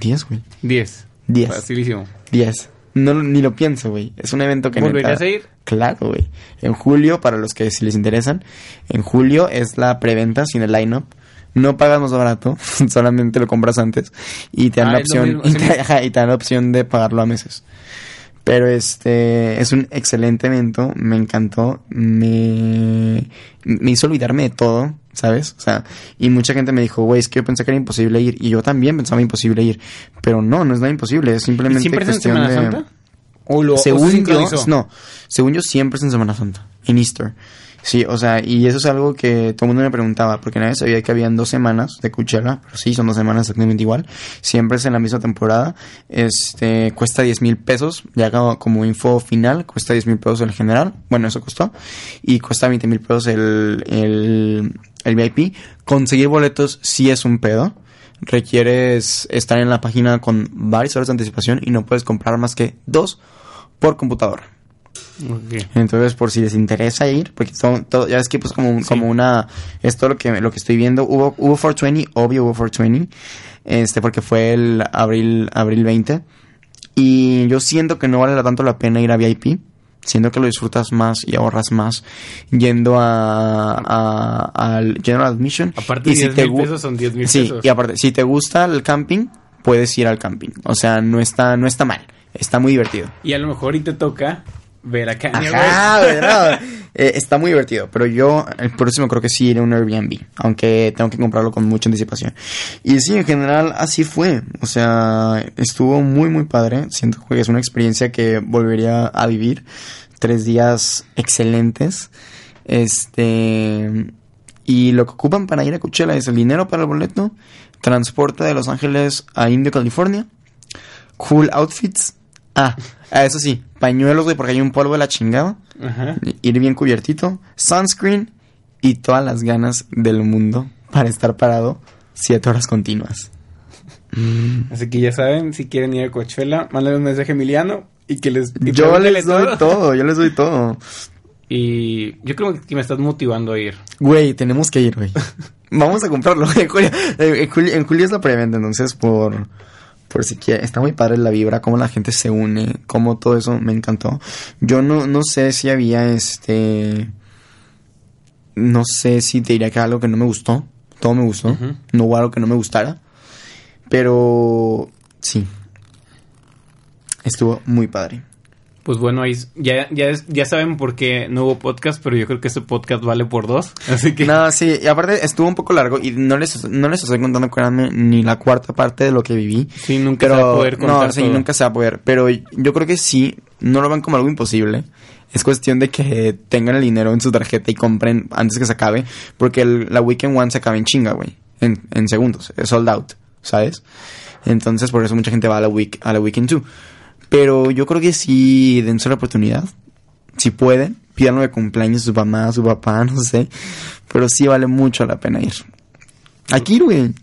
10, güey. 10. 10. Facilísimo. 10. No, ni lo pienso, güey. Es un evento que ¿Volverías neta- a ir? Claro, güey. En julio, para los que si les interesan, en julio es la preventa sin el line-up. No pagas más barato, (laughs) solamente lo compras antes y te dan Ah, la opción (laughs) y te, mismo. ajá, y te dan la opción de pagarlo a meses. Pero este es un excelente evento, me encantó, me, me hizo olvidarme de todo, ¿sabes? O sea, y mucha gente me dijo, güey, es que yo pensé que era imposible ir y yo también pensaba imposible ir, pero no, no es nada imposible, es ¿Y simplemente siempre es en cuestión Semana de Santa? ¿O lo o se según yo, sincronizó? no, según yo siempre es en Semana Santa, en Easter. Sí, o sea, y eso es algo que todo el mundo me preguntaba, porque nadie sabía que habían dos semanas de Coachella, pero sí, son dos semanas exactamente igual, siempre es en la misma temporada, este, cuesta 10 mil pesos, ya como, como info final, cuesta 10 mil pesos el general, bueno, eso costó, y cuesta 20 mil pesos el, el, el VIP. Conseguir boletos sí es un pedo, requieres estar en la página con varias horas de anticipación y no puedes comprar más que dos por computadora. Entonces, por si les interesa ir, porque todo, todo- ya es que pues como, Sí. como una, es todo lo que, lo que estoy viendo. Hubo, hubo 420, obvio hubo 420, este, porque fue el abril, abril 20. Y yo siento que no vale tanto la pena ir a VIP. Siento que lo disfrutas más y ahorras más yendo a, a- al General Admission. Aparte, y 10 te mil pesos son 10 mil Sí, pesos. y aparte, si te gusta el camping, puedes ir al camping. O sea, no está, no está mal. Está muy divertido. Y a lo mejor y te toca ver a Kanye Ajá. (laughs) Eh, está muy divertido, pero yo el próximo creo que sí iré a un Airbnb, aunque tengo que comprarlo con mucha anticipación. Y sí, en general así fue, o sea, estuvo muy muy padre, siento que es una experiencia que volvería a vivir, tres días excelentes, este, y lo que ocupan para ir a Coachella es el dinero para el boleto, transporte de Los Ángeles a Indio, California, cool outfits, ah, ah, eso sí, pañuelos, güey, porque hay un polvo de la chingada Ajá. ir bien cubiertito, sunscreen y todas las ganas del mundo para estar parado siete horas continuas. Así que ya saben, si quieren ir a Coachella, mándenle un mensaje a Emiliano y que les... y Yo les doy todo, yo les doy todo. Y yo creo que me estás motivando a ir. Güey, tenemos que ir, güey. (laughs) Vamos a comprarlo. En julio, en julio, en julio es la preventa, entonces por Por si quiere, está muy padre la vibra, cómo la gente se une, cómo todo eso me encantó. Yo no, no sé si había este. No sé si te diría que algo que no me gustó. Todo me gustó. No hubo algo que no me gustara. Pero sí. Estuvo muy padre. Pues bueno, ahí ya, ya, es- ya saben por qué no hubo podcast, pero yo creo que este podcast vale por dos. (laughs) Así que No, sí, y aparte estuvo un poco largo y no les, no les estoy contando, créanme, ni la cuarta parte de lo que viví. sí, nunca Pero, se va a poder contar no, sí, todo. nunca se va a poder. Pero yo creo que sí, no lo ven como algo imposible. Es cuestión de que tengan el dinero en su tarjeta y compren antes que se acabe. Porque el- la Weekend One se acaba en chinga, güey. En, en segundos. Es sold out, ¿sabes? Entonces, por eso mucha gente va a la, week, a la Weekend 2. Pero yo creo que sí, dense la oportunidad. Si pueden, pídanlo de cumpleaños a su mamá, a su papá, (laughs) no sé. Pero sí vale mucho la pena ir. Aquí, güey.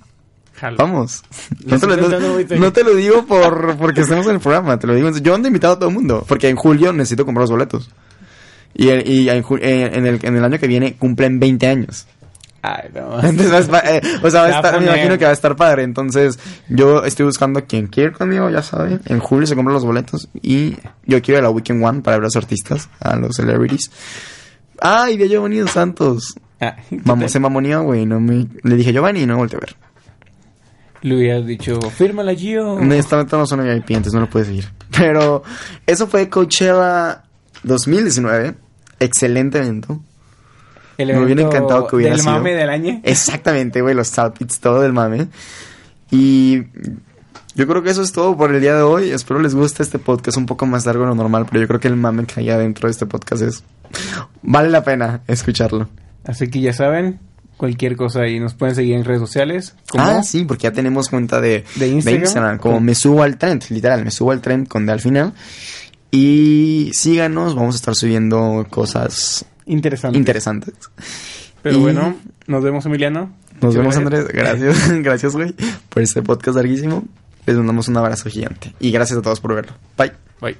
Jalo. Vamos. No te, lo, estoy intentando no- ahorita. no te lo digo por porque estamos en el programa, te lo digo. Yo ando invitado a todo el mundo, porque en julio necesito comprar los boletos. Y, el- y en, eh, en el, en el año que viene cumplen 20 años. Ay, no. (laughs) Entonces, va a estar- eh, o sea, va a estar- me imagino que va a estar padre. Entonces, yo estoy buscando a quien quiere ir conmigo, ya sabe. En julio se compran los boletos. Y yo quiero ir a la Weekend One para ver a los artistas, a los celebrities. Ay, a Giovanni dos Santos. Ah, (laughs) Vamos, se mamoneó, güey. No me... Le dije Giovanni y no volteé a ver. Le hubieras dicho, fírmala, Gio. No, esta no son VIP, entonces no lo puedes seguir. (laughs) Pero eso fue Coachella 2019. Excelente evento. El me hubiera encantado que hubiera del sido. mame del año. Exactamente, güey, los outfits, todo del mame. Y yo creo que eso es todo por el día de hoy. Espero les guste este podcast un poco más largo de lo normal, pero yo creo que el mame que hay adentro de este podcast es... Vale la pena escucharlo. Así que ya saben, cualquier cosa ahí nos pueden seguir en redes sociales. Ah, sí, porque ya tenemos cuenta de, ¿De Instagram? como ¿Cómo? me subo al trend, literal, me subo al trend con D al final. Y síganos, vamos a estar subiendo cosas Interesante. interesantes. Pero Y- bueno, nos vemos, Emiliano. Nos vemos. Andrés. Gracias, (laughs) gracias, güey, por este podcast larguísimo. Les mandamos un abrazo gigante. Y gracias a todos por verlo. Bye. Bye.